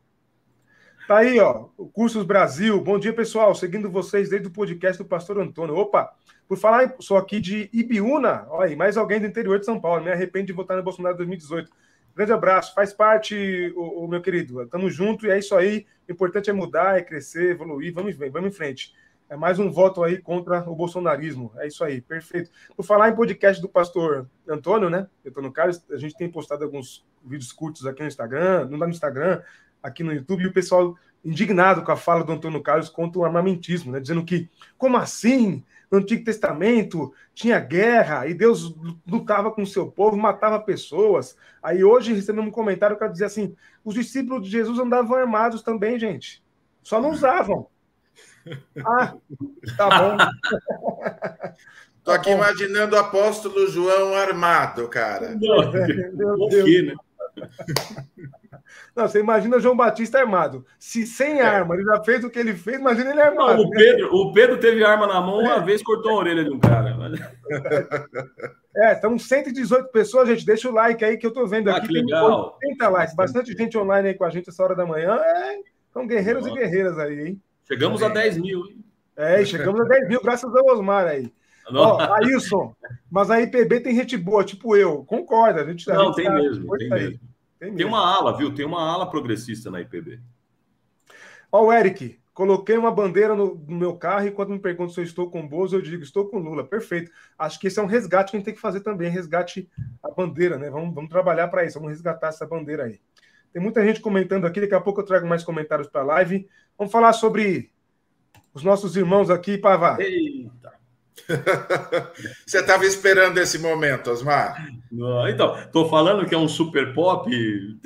Speaker 1: Tá aí, ó, o Cursos Brasil. Bom dia, pessoal. Seguindo vocês desde o podcast do Pastor Antônio. Opa, por falar, sou aqui de Ibiúna. Olha aí, mais alguém do interior de São Paulo. Me arrependo de votar no Bolsonaro 2018. Grande abraço. Faz parte, o, o meu querido. Tamo junto e é isso aí. O importante é mudar, é crescer, evoluir. Vamos, vamos em frente. É mais um voto aí contra o bolsonarismo. É isso aí, perfeito. Por falar em podcast do pastor Antônio, né? Antônio Carlos, a gente tem postado alguns vídeos curtos aqui no Instagram, não dá no Instagram, aqui no YouTube, e o pessoal indignado com a fala do Antônio Carlos contra o armamentismo, né? dizendo que, como assim? No Antigo Testamento tinha guerra e Deus lutava com o seu povo, matava pessoas. Aí hoje recebemos um comentário que dizia assim: os discípulos de Jesus andavam armados também, gente. Só não usavam. (laughs) Ah, tá
Speaker 4: bom. (laughs) Tô aqui tá imaginando o apóstolo João armado, cara. Meu Deus.
Speaker 1: né? Não, você imagina João Batista armado. Se sem é. arma ele já fez o que ele fez, imagina ele armado.
Speaker 3: Não, o, Pedro, o Pedro teve arma na mão uma é. vez, cortou a orelha de um cara. (laughs)
Speaker 1: É, estão 118 pessoas, gente. Deixa o like aí que eu tô vendo ah, aqui.
Speaker 3: Que legal.
Speaker 1: Tem 80 likes, bastante gente online aí com a gente essa hora da manhã. É, são guerreiros Nossa. e guerreiras aí, hein?
Speaker 3: Chegamos a 10 mil, hein?
Speaker 1: É, chegamos a 10 mil, graças ao Osmar aí. Ó, (laughs) Ailson, mas a IPB tem gente boa, tipo eu. Concorda, a gente
Speaker 3: Não, gente tem, tá, mesmo, tem mesmo. Tem, tem uma ala, viu? Tem uma ala progressista na IPB.
Speaker 1: Ó, o Eric, coloquei uma bandeira no, no, meu carro e quando me perguntam se eu estou com o Bozo, eu digo, estou com Lula. Perfeito. Acho que esse é um resgate que a gente tem que fazer também, resgate a bandeira, né? Vamos, vamos trabalhar para isso, vamos resgatar essa bandeira aí. Tem muita gente comentando aqui, daqui a pouco eu trago mais comentários para a live. Vamos falar sobre os nossos irmãos aqui, Pavá.
Speaker 4: Eita. (laughs) Você estava esperando esse momento, Osmar?
Speaker 3: Não, então, estou falando que é um super pop. (laughs)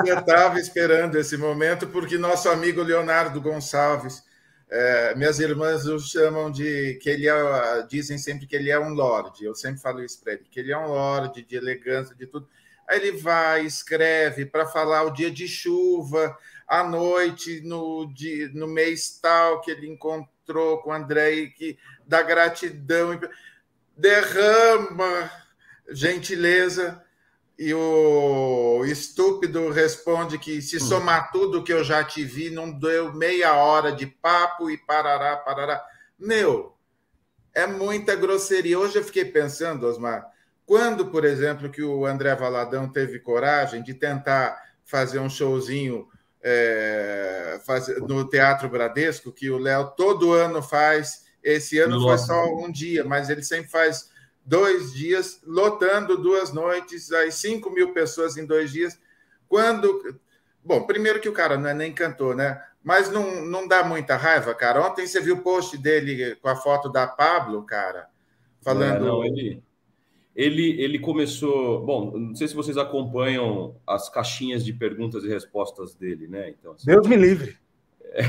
Speaker 4: Você estava esperando esse momento porque nosso amigo Leonardo Gonçalves, é, minhas irmãs o chamam de que ele é, dizem sempre que ele é um lorde. Eu sempre falo isso para ele, que ele é um lorde de elegância, de tudo. Aí ele vai, escreve para falar o dia de chuva, à noite, no, dia, no mês tal, que ele encontrou com o André, que dá gratidão, derrama gentileza, e o estúpido responde que se hum. somar tudo que eu já te vi, não deu meia hora de papo e parará, parará. Meu, é muita grosseria. Hoje eu fiquei pensando, Osmar, quando, por exemplo, que o André Valadão teve coragem de tentar fazer um showzinho é, fazer, no Teatro Bradesco, que o Léo todo ano faz, esse ano Nossa. foi só um dia, mas ele sempre faz dois dias, lotando duas noites, aí 5 mil pessoas em dois dias. Quando. Bom, primeiro que o cara não é nem cantor, né? Mas não, não dá muita raiva, cara. Ontem você viu o post dele com a foto da Pablo, cara, falando. É, não,
Speaker 3: ele, ele, ele começou. Bom, não sei se vocês acompanham as caixinhas de perguntas e respostas dele, né?
Speaker 1: Então, assim, Deus me livre.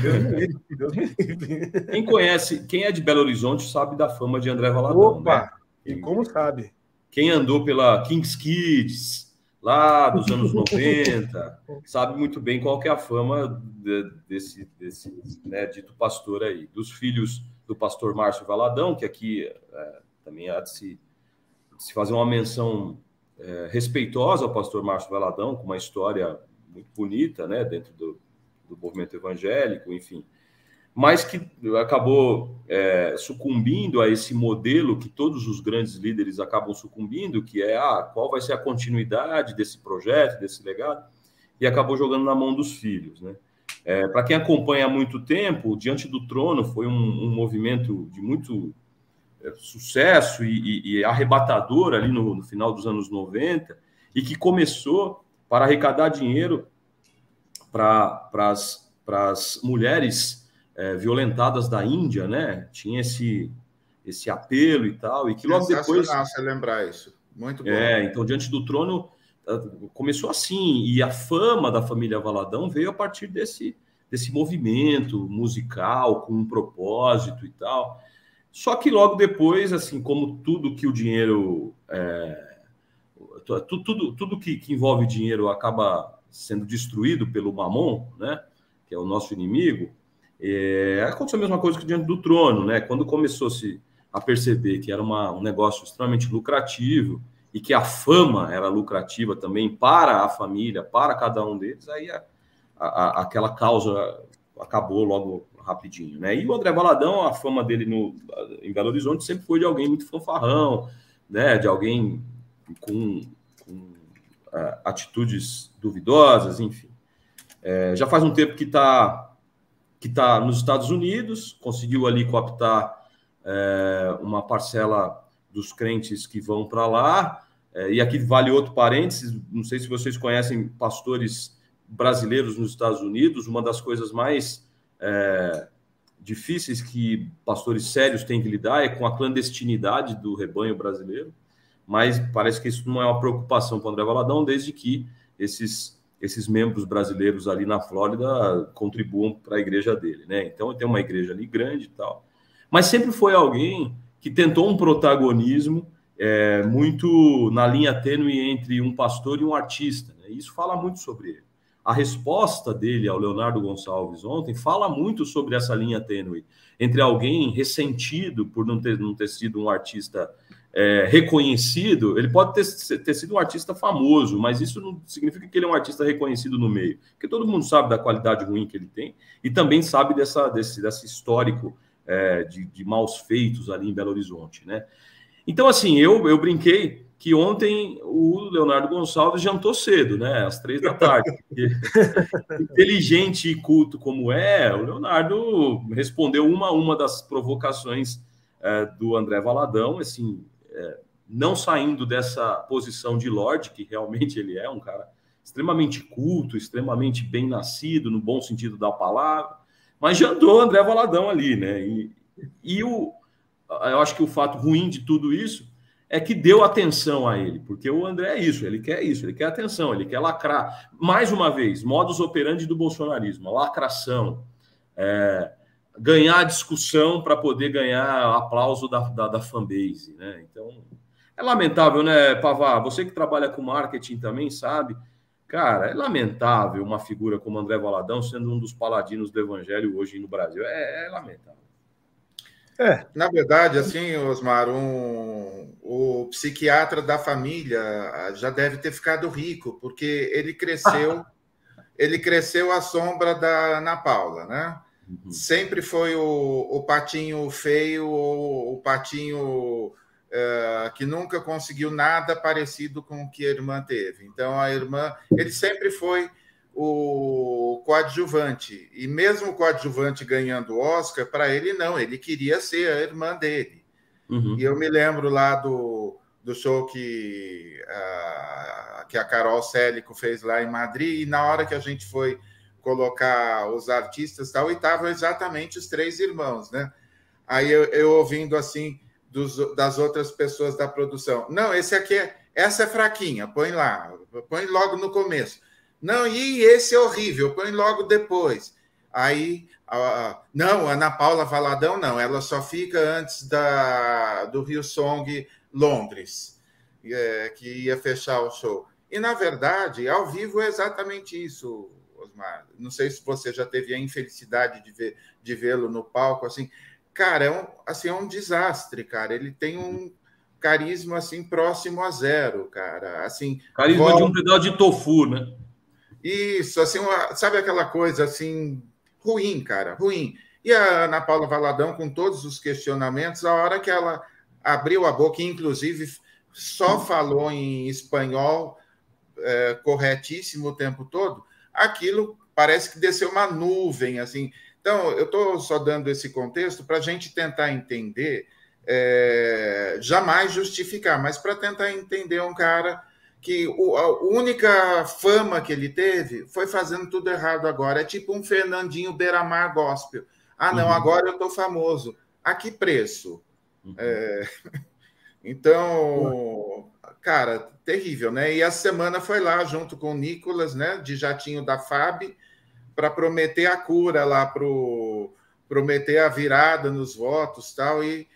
Speaker 1: Deus me livre.
Speaker 3: Quem conhece, quem é de Belo Horizonte sabe da fama de André Valadão.
Speaker 1: Opa! Né? E como sabe?
Speaker 3: Quem andou pela Kings Kids, lá dos anos 90, (laughs) sabe muito bem qual é a fama de, desse, desse né, dito pastor aí. Dos filhos do pastor Márcio Valadão, que aqui é, também há de se, de se fazer uma menção é, respeitosa ao pastor Márcio Valadão, com uma história muito bonita, né, dentro do, do movimento evangélico, enfim mas que acabou é, sucumbindo a esse modelo que todos os grandes líderes acabam sucumbindo, que é ah, qual vai ser a continuidade desse projeto, desse legado, e acabou jogando na mão dos filhos. Né? É, Para quem acompanha há muito tempo, Diante do Trono foi um, um movimento de muito é, sucesso e, e, e, arrebatador ali no, no final dos anos 90, e que começou para arrecadar dinheiro para as mulheres é, violentadas da Índia, né? Tinha esse, esse apelo e tal, e que logo depois.
Speaker 4: você lembrar isso. Muito bom.
Speaker 3: É, então, diante do trono, ah, começou assim, e a fama da família Valadão veio a partir desse, desse movimento musical, com um propósito e tal. Só que logo depois, assim, como tudo que o dinheiro. É, tudo, tudo, tudo que, que envolve dinheiro acaba sendo destruído pelo mamon, né? Que é o nosso inimigo é, aconteceu a mesma coisa que diante do trono, né? Quando começou-se a perceber que era uma, um negócio extremamente lucrativo e que a fama era lucrativa também para a família, para cada um deles, aí a, a, aquela causa acabou logo rapidinho, né? E o André Valadão, a fama dele no, em Belo Horizonte sempre foi de alguém muito fanfarrão, né? De alguém com, atitudes duvidosas, enfim. É, já faz um tempo que está que está nos Estados Unidos, conseguiu ali cooptar é, uma parcela dos crentes que vão para lá. É, e aqui vale outro parênteses: não sei se vocês conhecem pastores brasileiros nos Estados Unidos. Uma das coisas mais é, difíceis que pastores sérios têm que lidar é com a clandestinidade do rebanho brasileiro. Mas parece que isso não é uma preocupação para o André Valadão, desde que esses esses membros brasileiros ali na Flórida contribuam para a igreja dele, né? Então tem uma igreja ali grande e tal. Mas sempre foi alguém que tentou um protagonismo é, muito na linha tênue entre um pastor e um artista. Né? Isso fala muito sobre ele. A resposta dele ao Leonardo Gonçalves ontem fala muito sobre essa linha tênue entre alguém ressentido por não ter, não ter sido um artista é, reconhecido, ele pode ter, ter sido um artista famoso, mas isso não significa que ele é um artista reconhecido no meio, porque todo mundo sabe da qualidade ruim que ele tem e também sabe dessa, desse, desse histórico é, de, de maus feitos ali em Belo Horizonte, né? Então, assim, eu, eu brinquei que ontem o Leonardo Gonçalves jantou cedo, né? Às três da tarde. (laughs) inteligente e culto como é, o Leonardo respondeu uma a uma das provocações é, do André Valadão, assim, não saindo dessa posição de Lorde, que realmente ele é um cara extremamente culto, extremamente bem nascido, no bom sentido da palavra, mas já andou André Valadão ali, né? E, e o, eu acho que o fato ruim de tudo isso é que deu atenção a ele, porque o André é isso, ele quer isso, ele quer atenção, ele quer lacrar. Mais uma vez, modus operandi do bolsonarismo, lacração, é, ganhar a discussão para poder ganhar aplauso da, da, da fanbase, né? Então, É lamentável, né, Pavá? Você que trabalha com marketing também sabe. Cara, é lamentável uma figura como André Valadão sendo um dos paladinos do evangelho hoje no Brasil. É, é lamentável.
Speaker 4: É. Na verdade, assim, Osmar, um, o psiquiatra da família já deve ter ficado rico, porque ele cresceu, (laughs) ele cresceu à sombra da Ana Paula, né? Uhum. Sempre foi o, o patinho feio, o, o patinho uh, que nunca conseguiu nada parecido com o que a irmã teve. Então, a irmã, ele sempre foi o coadjuvante. E mesmo o coadjuvante ganhando o Oscar, para ele não, ele queria ser a irmã dele. Uhum. E eu me lembro lá do, do show que, uh, que a Carol Célico fez lá em Madrid, e na hora que a gente foi colocar os artistas tal, e estavam exatamente os três irmãos, né? Aí eu, eu ouvindo assim dos, das outras pessoas da produção. Não, esse aqui é, essa é fraquinha, põe lá, põe logo no começo. Não, e esse é horrível, põe logo depois. Aí, a, não, Ana Paula Valadão não, ela só fica antes da, do Rio Song Londres, é, que ia fechar o show. E, na verdade, ao vivo é exatamente isso, Osmar. Não sei se você já teve a infelicidade de, ver, de vê-lo no palco, assim. Cara, é um, assim, é um desastre, cara. Ele tem um carisma, assim, próximo a zero, cara. Assim,
Speaker 3: carisma volta... de um pedaço de tofu, né?
Speaker 4: Isso, assim, uma, sabe aquela coisa assim, ruim, cara, ruim. E a Ana Paula Valadão, com todos os questionamentos, a hora que ela abriu a boca, inclusive só falou em espanhol é, corretíssimo o tempo todo, aquilo parece que desceu uma nuvem, assim. Então, eu estou só dando esse contexto para a gente tentar entender, é, jamais justificar, mas para tentar entender um cara que o, a única fama que ele teve foi fazendo tudo errado agora. É tipo um Fernandinho Beiramar gospel. Ah, não, uhum. agora eu estou famoso. A que preço? Uhum. É... (laughs) Então, cara, terrível, né? E a semana foi lá junto com o Nicolas, né, de jatinho da FAB, para prometer a cura lá pro prometer a virada nos votos, tal e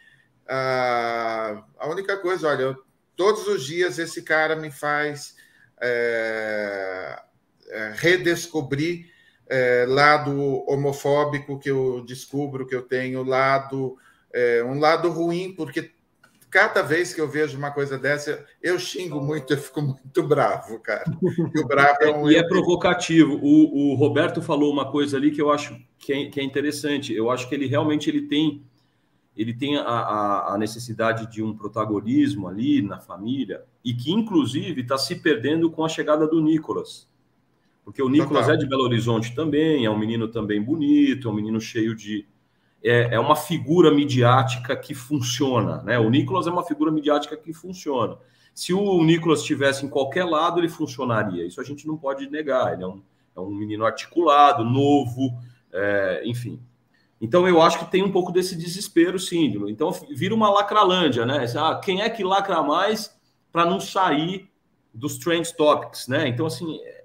Speaker 4: a, a única coisa, olha, eu todos os dias esse cara me faz é, é, redescobrir é, lado homofóbico que eu descubro que eu tenho, lado é, um lado ruim, porque cada vez que eu vejo uma coisa dessa, eu xingo muito, eu fico muito bravo, cara.
Speaker 3: E, o bravo é um... e é provocativo. O, o, Roberto falou uma coisa ali que eu acho que é, que é interessante. Eu acho que ele realmente ele tem ele tem a, a, a, necessidade de um protagonismo ali na família e que, inclusive, está se perdendo com a chegada do Nicolas. Porque o Nicolas Total. é de Belo Horizonte também, é um menino também bonito, é um menino cheio de. É, é uma figura midiática que funciona. Né? O Nicolas é uma figura midiática que funciona. Se o Nicolas estivesse em qualquer lado, ele funcionaria. Isso a gente não pode negar. Ele é um, é um menino articulado, novo, é, enfim. Então eu acho que tem um pouco desse desespero, sim. Então vira uma lacralândia, né? Ah, quem é que lacra mais para não sair dos trend topics, né? Então assim, é...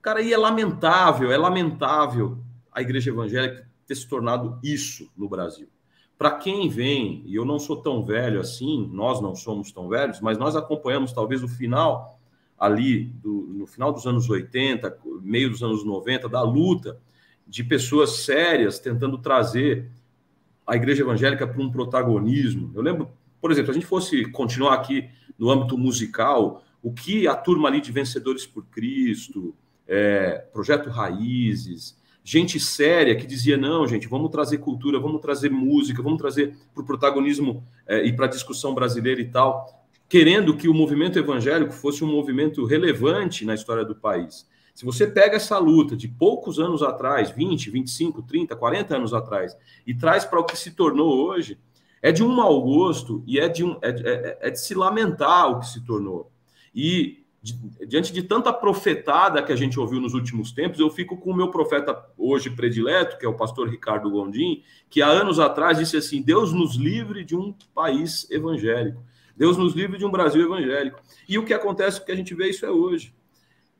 Speaker 3: cara, aí é lamentável, é lamentável a igreja evangélica ter se tornado isso no Brasil. Para quem vem, e eu não sou tão velho assim, nós não somos tão velhos, mas nós acompanhamos talvez o final ali, do, no final dos anos 80, meio dos anos 90, da luta de pessoas sérias tentando trazer a igreja evangélica para um protagonismo. Eu lembro, por exemplo, se a gente fosse continuar aqui no âmbito musical, o que a turma ali de Vencedores por Cristo, é, Projeto Raízes, gente séria que dizia: não, gente, vamos trazer cultura, vamos trazer música, vamos trazer para o protagonismo é, e para a discussão brasileira e tal, querendo que o movimento evangélico fosse um movimento relevante na história do país. Se você pega essa luta de poucos anos atrás, 20, 25, 30, 40 anos atrás, e traz para o que se tornou hoje, é de um mau gosto e é de, um, é, é, é de se lamentar o que se tornou. E diante de tanta profetada que a gente ouviu nos últimos tempos, eu fico com o meu profeta hoje predileto, que é o pastor Ricardo Gondim, que há anos atrás disse assim: Deus nos livre de um país evangélico. Deus nos livre de um Brasil evangélico. E o que acontece, o que a gente vê isso é hoje.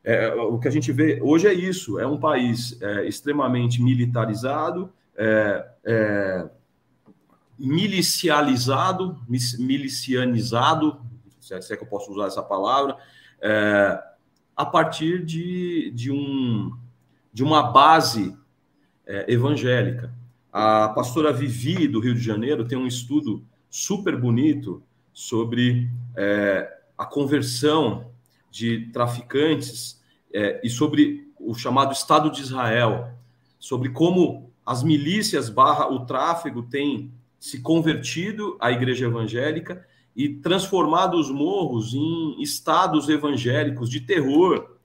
Speaker 3: É, o que a gente vê hoje é isso: é um país é, extremamente militarizado, é, é milicializado, milicianizado, é, se é que eu posso usar essa palavra, é, a partir de, de, um, de uma base é, evangélica. A pastora Vivi, do Rio de Janeiro, tem um estudo super bonito sobre é, a conversão de traficantes é, e sobre o chamado Estado de Israel, sobre como as milícias barra o tráfego têm se convertido à igreja evangélica e transformado os morros em estados evangélicos de terror,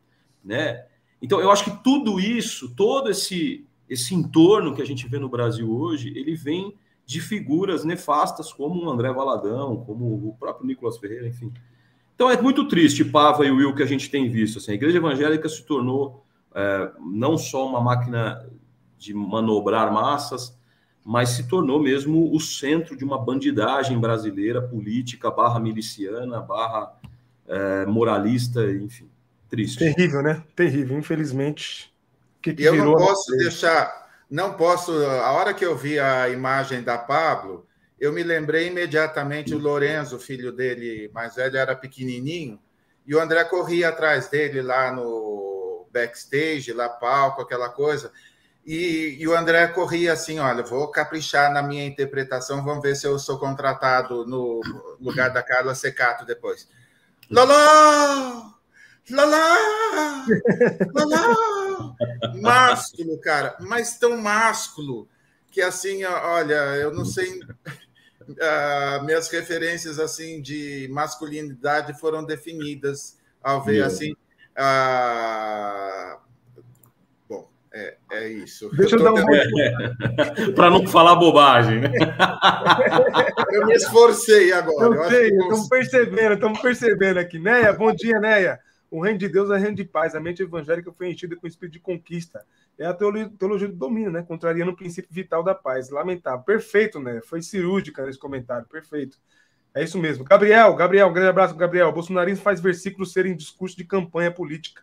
Speaker 3: né? Então eu acho que tudo isso, todo esse esse entorno que a gente vê no Brasil hoje, ele vem de figuras nefastas como o André Valadão, como o próprio Nicolas Ferreira, enfim. Então é muito triste, Pava e Will, que a gente tem visto. Assim, a igreja evangélica se tornou é, não só uma máquina de manobrar massas, mas se tornou mesmo o centro de uma bandidagem brasileira, política, barra miliciana, barra é, moralista, enfim. Triste.
Speaker 1: Terrível, né? Terrível, infelizmente.
Speaker 4: Que que e eu não posso deixar, não posso. A hora que eu vi a imagem da Pablo, eu me lembrei imediatamente o Lorenzo, filho dele mais velho, era pequenininho, e o André corria atrás dele lá no backstage, lá palco, aquela coisa. E, e, o André corria assim: olha, vou caprichar na minha interpretação, vamos ver se eu sou contratado no lugar da Carla Secato depois. Loló! Loló! Loló! (laughs) Másculo, cara, mas tão másculo que assim, olha, eu não sei. Uh, minhas referências assim de masculinidade foram definidas ao ver yeah. assim. Uh, é, é isso.
Speaker 3: Deixa eu, eu dar um (laughs) Para não falar bobagem, né? (laughs)
Speaker 4: eu me esforcei agora.
Speaker 1: Eu, eu sei, estamos percebendo, estamos percebendo aqui. Neia, bom dia, Neia. O reino de Deus é reino de paz. A mente evangélica foi enchida com espírito de conquista. É a teologia, teologia do domínio, né? Contrariando o princípio vital da paz. Lamentável. Perfeito, né? Foi cirúrgica nesse comentário. Perfeito. É isso mesmo. Gabriel, Gabriel, um grande abraço, Gabriel. Bolsonarismo faz versículos serem discurso de campanha política.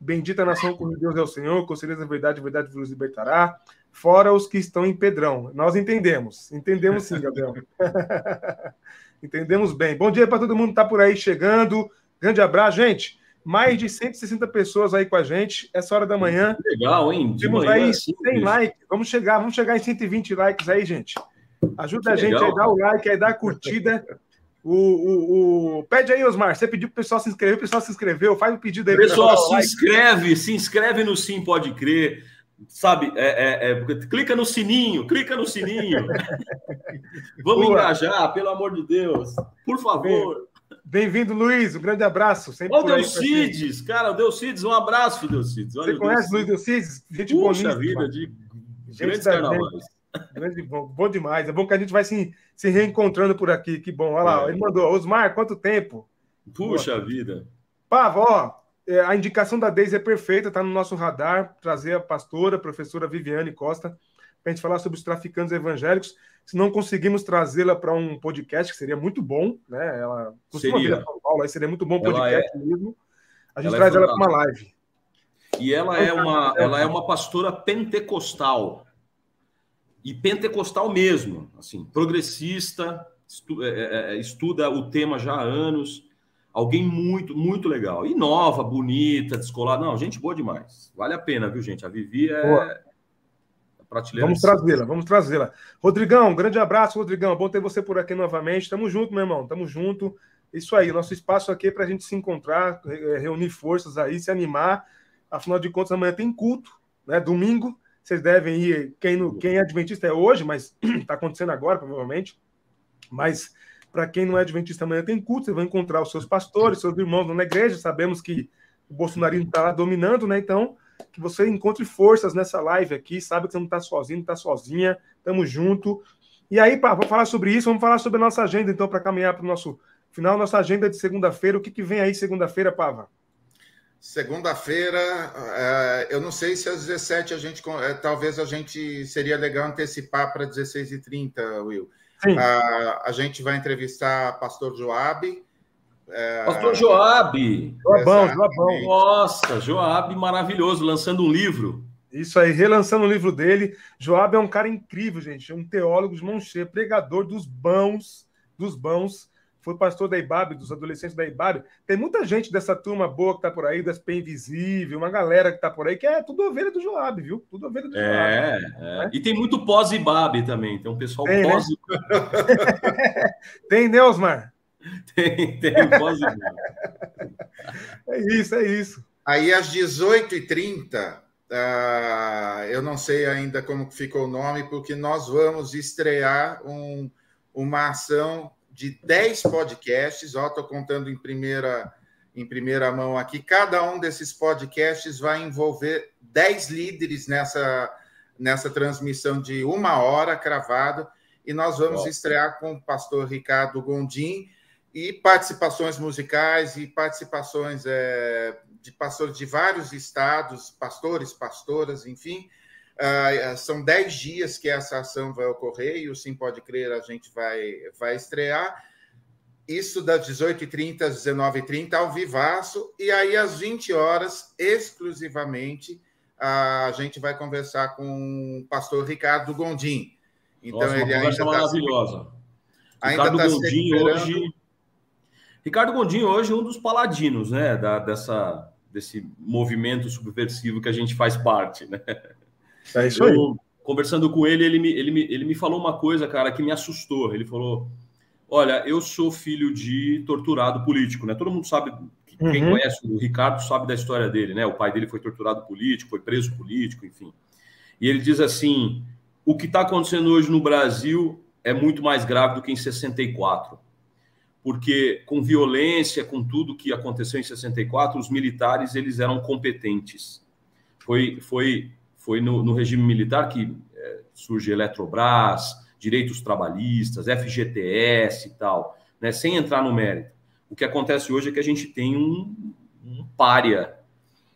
Speaker 1: Bendita nação cujo Deus é o Senhor, com certeza a verdade, a verdade vos libertará. Fora os que estão em Pedrão. Nós entendemos. Entendemos sim, Gabriel. (laughs) entendemos bem. Bom dia para todo mundo que está por aí chegando. Grande abraço, gente. Mais de 160 pessoas aí com a gente, essa hora da manhã.
Speaker 3: Legal, hein?
Speaker 1: De Temos aí 100 likes. Vamos chegar, vamos chegar em 120 likes aí, gente. Ajuda que a gente legal. aí, dá o like aí, dá a curtida. O, o, o, Pede aí, Osmar. Você pediu para o pessoal se inscrever, o pessoal se inscreveu. Faz o pedido aí.
Speaker 3: Pessoal, se like. inscreve, se inscreve no Sim Pode Crer. Sabe, é, é, é, clica no sininho, clica no sininho. (laughs) Vamos Boa. engajar, pelo amor de Deus. Por favor.
Speaker 1: Bem-vindo, Luiz. Um grande abraço.
Speaker 3: Sempre Ô, Delcides, cara, Delcides, um abraço, Delcides.
Speaker 1: Olha, Você conhece Luiz Delcides?
Speaker 3: Gente Puxa vida, de grandes carnavais.
Speaker 1: Grande, bom, bom demais. É bom que a gente vai se, se reencontrando por aqui. Que bom. Olha lá, é. ele mandou. Osmar, quanto tempo?
Speaker 3: Puxa Boa. vida.
Speaker 1: Pava, ó, é, a indicação da Deise é perfeita, está no nosso radar. Trazer a pastora, a professora Viviane Costa, para a gente falar sobre os traficantes evangélicos. Se não conseguimos trazê-la para um podcast, que seria muito bom, né? Ela costuma seria. vir a São Paulo, aí seria muito bom podcast é... mesmo. A gente ela é traz é ela para uma live.
Speaker 3: E ela é uma, ela é uma pastora pentecostal e pentecostal mesmo, assim, progressista, estu, é, é, é, estuda o tema já há anos, alguém muito, muito legal. E nova, bonita, descolada. Não, gente boa demais. Vale a pena, viu, gente? A Vivi é. Boa.
Speaker 1: Prateleira vamos trazê-la, vamos trazê-la. Rodrigão, um grande abraço, Rodrigão. Bom ter você por aqui novamente. Tamo junto, meu irmão. Tamo junto. Isso aí, nosso espaço aqui é para a gente se encontrar, reunir forças aí, se animar. Afinal de contas, amanhã tem culto, né? Domingo. Vocês devem ir. Quem, quem é adventista é hoje, mas está (clears throat) acontecendo agora, provavelmente. Mas para quem não é adventista amanhã tem culto, vocês vão encontrar os seus pastores, seus irmãos na igreja. Sabemos que o bolsonarismo está lá dominando, né? Então, que você encontre forças nessa live aqui. Sabe que você não está sozinho, não está sozinha. Tamo junto. E aí, vamos falar sobre isso, vamos falar sobre a nossa agenda, então, para caminhar para o nosso final, nossa agenda de segunda-feira. O que, que vem aí segunda-feira, Pava?
Speaker 4: Segunda-feira, é, eu não sei se às 17 a gente. É, talvez a gente seria legal antecipar para 16h30, Will. Sim. A, gente vai entrevistar pastor Joab.
Speaker 3: É, pastor Joab!
Speaker 1: Joabão, Joabão.
Speaker 3: Nossa, Joab maravilhoso, lançando um livro.
Speaker 1: Isso aí, relançando o livro dele. Joab é um cara incrível, gente. É um teólogo de mão cheia, pregador dos bons, dos bons foi pastor da IBAB, dos adolescentes da IBAB. Tem muita gente dessa turma boa que tá por aí, das SP Invisível, uma galera que tá por aí, que é tudo ovelha do Joab, viu? Tudo ovelha do
Speaker 3: Joab. É, é. Né? e tem muito pós-IBAB também, tem um pessoal tem, pós
Speaker 1: né? (laughs) tem, Neusmar?
Speaker 3: Tem, tem pós-IBAB. (laughs)
Speaker 1: é isso, é isso.
Speaker 4: Aí às 18h30, uh, ah, eu não sei ainda como ficou o nome, porque nós vamos estrear um, uma ação de 10 podcasts, ó, estou contando em primeira, em primeira mão aqui. Cada um desses podcasts vai envolver 10 líderes nessa, nessa transmissão de uma hora cravado, e nós vamos estrear com o pastor Ricardo Gondim e participações musicais e participações é, de pastores de vários estados, pastores, pastoras, enfim. Uh, são dez dias que essa ação vai ocorrer e o Sim Pode Crer a gente vai, vai estrear. Isso das 18h30 às 19h30 ao vivaço. E aí, às 20 horas, exclusivamente, a gente vai conversar com o pastor Ricardo Gondim.
Speaker 3: Então, Nossa, ele ainda está maravilhosa. Ainda Ricardo tá Gondim hoje. Ricardo Gondim hoje é um dos paladinos, né, da, dessa, desse movimento subversivo que a gente faz parte, né?
Speaker 1: É isso aí. Eu,
Speaker 3: conversando com ele, ele me, ele, me, ele me falou uma coisa, cara, que me assustou. Ele falou: Olha, eu sou filho de torturado político, né? Todo mundo sabe, quem uhum. conhece o Ricardo sabe da história dele, né? O pai dele foi torturado político, foi preso político, enfim. E ele diz assim: o que está acontecendo hoje no Brasil é muito mais grave do que em 64. Porque com violência, com tudo que aconteceu em 64, os militares eles eram competentes. Foi, foi foi no, no regime militar que é, surge Eletrobras, direitos trabalhistas, FGTS e tal, né? sem entrar no mérito. O que acontece hoje é que a gente tem um, um párea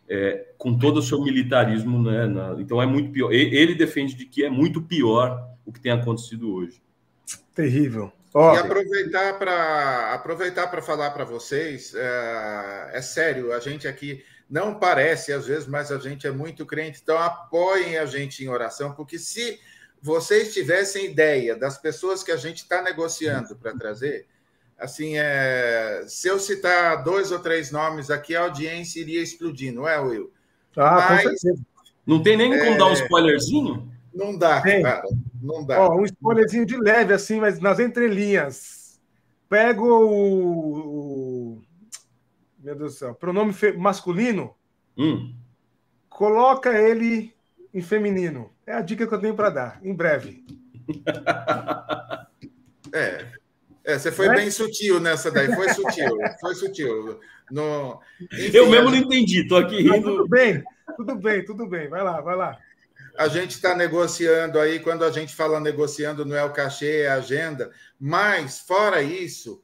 Speaker 3: é, com todo o seu militarismo, né? Na, então é muito pior. Ele defende de que é muito pior o que tem acontecido hoje.
Speaker 1: Terrível.
Speaker 4: Oh. E aproveitar para aproveitar para falar para vocês, é, é sério, a gente aqui não parece às vezes, mas a gente é muito crente, então apoiem a gente em oração, porque se vocês tivessem ideia das pessoas que a gente está negociando para trazer, assim, é, se eu citar dois ou três nomes aqui, a audiência iria explodir, não é, Will?
Speaker 1: Ah, mas, com certeza.
Speaker 3: Não tem nem como é, dar um spoilerzinho?
Speaker 4: Não dá, tem. cara. Não dá.
Speaker 1: Ó, um spoilerzinho de leve, assim, mas nas entrelinhas. Pego o, meu Deus do céu, pronome masculino, hum. coloca ele em feminino. É a dica que eu tenho para dar, em breve. (laughs)
Speaker 4: É. é você foi é? bem sutil nessa daí, foi sutil, foi sutil. No...
Speaker 3: Enfim, eu mesmo não entendi, estou aqui rindo.
Speaker 1: tudo bem, tudo bem, tudo bem. Vai lá, vai lá.
Speaker 4: A gente está negociando aí, quando a gente fala negociando, não é o cachê, é a agenda, mas, fora isso,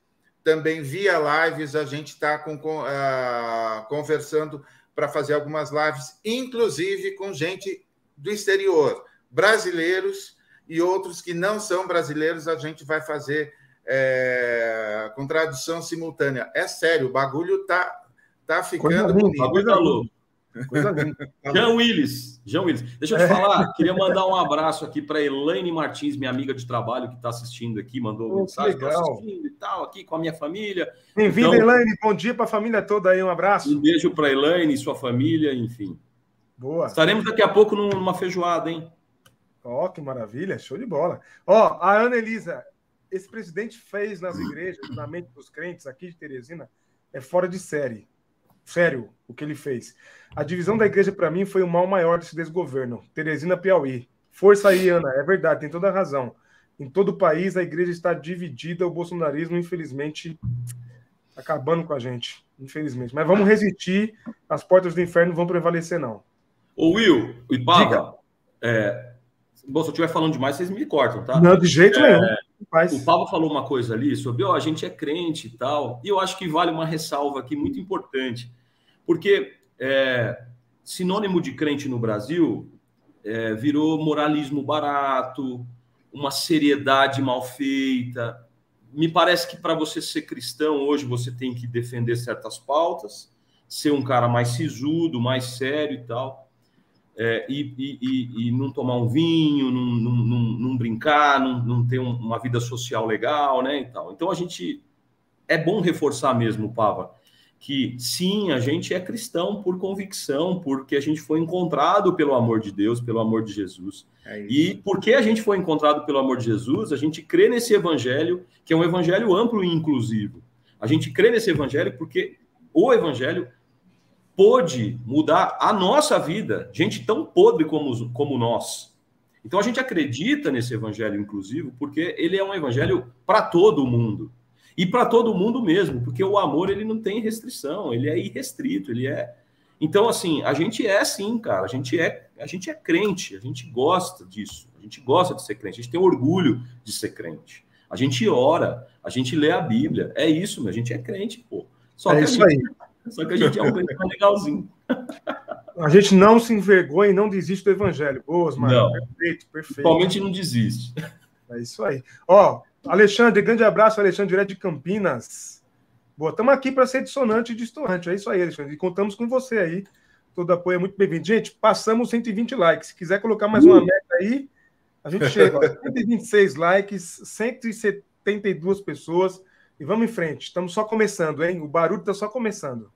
Speaker 4: também via lives, a gente está com, uh, conversando para fazer algumas lives, inclusive com gente do exterior, brasileiros e outros que não são brasileiros, a gente vai fazer é, com tradução simultânea. É sério, o bagulho tá, tá ficando bonito.
Speaker 3: O bagulho tá louco. Coisa linda. (laughs) Jean Willis, Jean Willis. Deixa eu te é. falar, queria mandar um abraço aqui para Elaine Martins, minha amiga de trabalho que está assistindo aqui, mandou oh, mensagem, assistindo e tal, aqui com a minha família.
Speaker 1: Bem-vinda, então, Elaine, bom dia para a família toda aí, um abraço.
Speaker 3: Um beijo para Elaine e sua família, enfim.
Speaker 1: Boa.
Speaker 3: Estaremos daqui a pouco numa feijoada, hein?
Speaker 1: Ó, oh, que maravilha, show de bola. Ó, oh, a Ana Elisa, esse presidente fez nas igrejas, na mente dos crentes aqui de Teresina, é fora de série. Sério, o que ele fez. A divisão da igreja, para mim, foi o mal maior desse desgoverno. Teresina, Piauí. Força aí, Ana. É verdade, tem toda a razão. Em todo o país, a igreja está dividida. O bolsonarismo, infelizmente, acabando com a gente. Infelizmente. Mas vamos resistir. As portas do inferno vão prevalecer, não.
Speaker 3: Ô, Will, e Pava, é... Bom, se eu estiver falando demais, vocês me cortam, tá?
Speaker 1: Não, de jeito é... nenhum.
Speaker 3: O Paulo falou uma coisa ali sobre, a gente é crente e tal. E eu acho que vale uma ressalva aqui muito importante. Porque é, sinônimo de crente no Brasil é, virou moralismo barato, uma seriedade mal feita. Me parece que para você ser cristão hoje você tem que defender certas pautas, ser um cara mais sisudo, mais sério e tal, é, e, e, e, não tomar um vinho, não, não, não, não brincar, não, não ter uma vida social legal, né? E tal. Então a gente é bom reforçar mesmo, Pava, que sim, a gente é cristão por convicção, porque a gente foi encontrado pelo amor de Deus, pelo amor de Jesus. É e porque a gente foi encontrado pelo amor de Jesus, a gente crê nesse evangelho, que é um evangelho amplo e inclusivo. A gente crê nesse evangelho porque o evangelho pôde mudar a nossa vida, gente tão podre como, como nós. Então a gente acredita nesse evangelho inclusivo porque ele é um evangelho para todo mundo. E para todo mundo mesmo, porque o amor ele não tem restrição, ele é irrestrito, ele é. Então assim, a gente é sim, cara, a gente é, a gente é crente, a gente gosta disso, a gente gosta de ser crente, a gente tem orgulho de ser crente. A gente ora, a gente lê a Bíblia, é isso, a gente é crente, pô.
Speaker 1: Só é isso aí.
Speaker 3: Só que a gente é um crente legalzinho.
Speaker 1: A gente não se envergonha e não desiste do evangelho. Boas, mano.
Speaker 3: Perfeito, perfeito. Principalmente não desiste.
Speaker 1: É isso aí. Ó, Alexandre, grande abraço, Alexandre, direto de Campinas. Boa, estamos aqui para ser dissonante e distante. É isso aí, Alexandre. E contamos com você aí. Todo apoio é muito bem-vindo. Gente, passamos 120 likes. Se quiser colocar mais uma meta aí, a gente chega. Ó, 126 likes, 172 pessoas. E vamos em frente. Estamos só começando, hein? O barulho está só começando.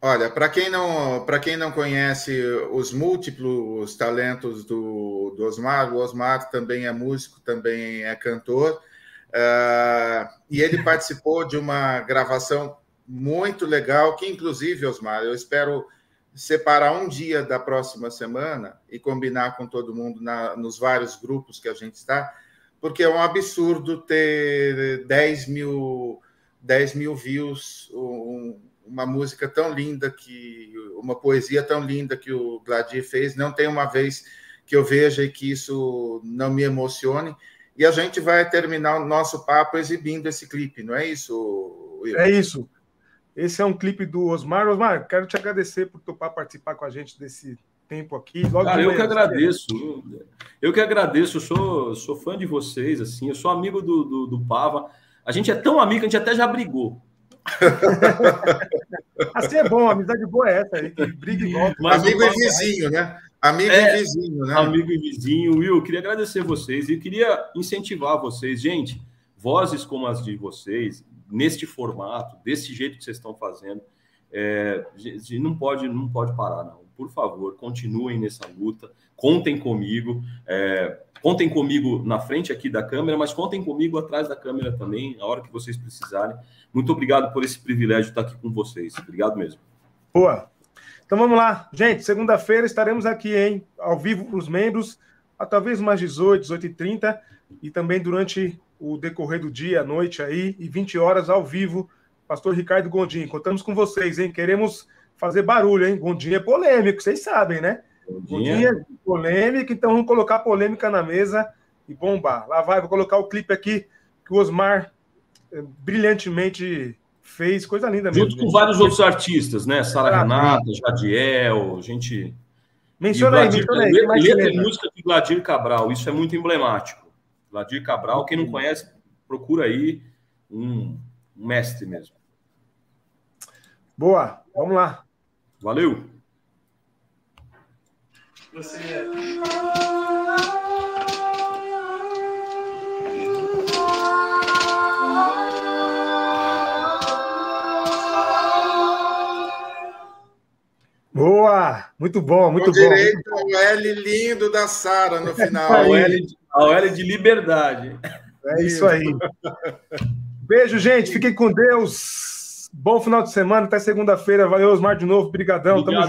Speaker 4: Olha, para quem não para quem não conhece os múltiplos talentos do, do Osmar, o Osmar também é músico, também é cantor. Uh, e ele participou de uma gravação muito legal, que inclusive, Osmar, eu espero separar um dia da próxima semana e combinar com todo mundo na, nos vários grupos que a gente está, porque é um absurdo ter 10 mil, 10 mil views, um, uma música tão linda, que uma poesia tão linda que o Gladir fez. Não tem uma vez que eu veja e que isso não me emocione e a gente vai terminar o nosso papo exibindo esse clipe, não é isso,
Speaker 1: Will? É isso. Esse é um clipe do Osmar. Osmar, quero te agradecer por topar participar com a gente desse tempo aqui.
Speaker 3: Logo Cara, eu que agradeço. Eu que agradeço. Eu sou, sou fã de vocês, assim. Eu sou amigo do, do, do Pava. A gente é tão amigo que a gente até já brigou. (laughs)
Speaker 1: assim é bom, amizade boa é essa aí, briga e volta.
Speaker 4: Mas amigo e vizinho, né? Amigo é, e vizinho, né?
Speaker 3: Amigo e vizinho. Will, queria agradecer vocês e queria incentivar vocês. Gente, vozes como as de vocês, neste formato, desse jeito que vocês estão fazendo, é, não pode não pode parar, não. Por favor, continuem nessa luta, contem comigo, é, contem comigo na frente aqui da câmera, mas contem comigo atrás da câmera também, a hora que vocês precisarem. Muito obrigado por esse privilégio de estar aqui com vocês. Obrigado mesmo.
Speaker 1: Boa. Então vamos lá. Gente, segunda-feira estaremos aqui, hein? Ao vivo para os membros, talvez mais 18, 18 e 30 e também durante o decorrer do dia, à noite aí, e 20 horas ao vivo, Pastor Ricardo Gondim. Contamos com vocês, hein? Queremos fazer barulho, hein? Gondim é polêmico, vocês sabem, né? Gondim é polêmico, então vamos colocar polêmica na mesa e bombar. Lá vai, vou colocar o clipe aqui que o Osmar eh, brilhantemente fez coisa linda
Speaker 3: mesmo. Junto com vários outros artistas, né? Sara Renata, Jadiel, gente.
Speaker 1: Menciona aí, menciona aí.
Speaker 3: Letra, e música de Gladir Cabral, isso é muito emblemático. Gladir Cabral, quem não conhece, procura aí um mestre mesmo.
Speaker 1: Boa, vamos lá.
Speaker 3: Valeu. Você é.
Speaker 1: Boa! Muito bom, muito Com bom.
Speaker 4: direito ao L lindo da Sara no final.
Speaker 3: ao, L ao L de liberdade.
Speaker 1: É isso aí. Beijo, gente. Fiquem com Deus. Bom final de semana. Até segunda-feira. Valeu, Osmar, de novo. Brigadão. Tamo junto.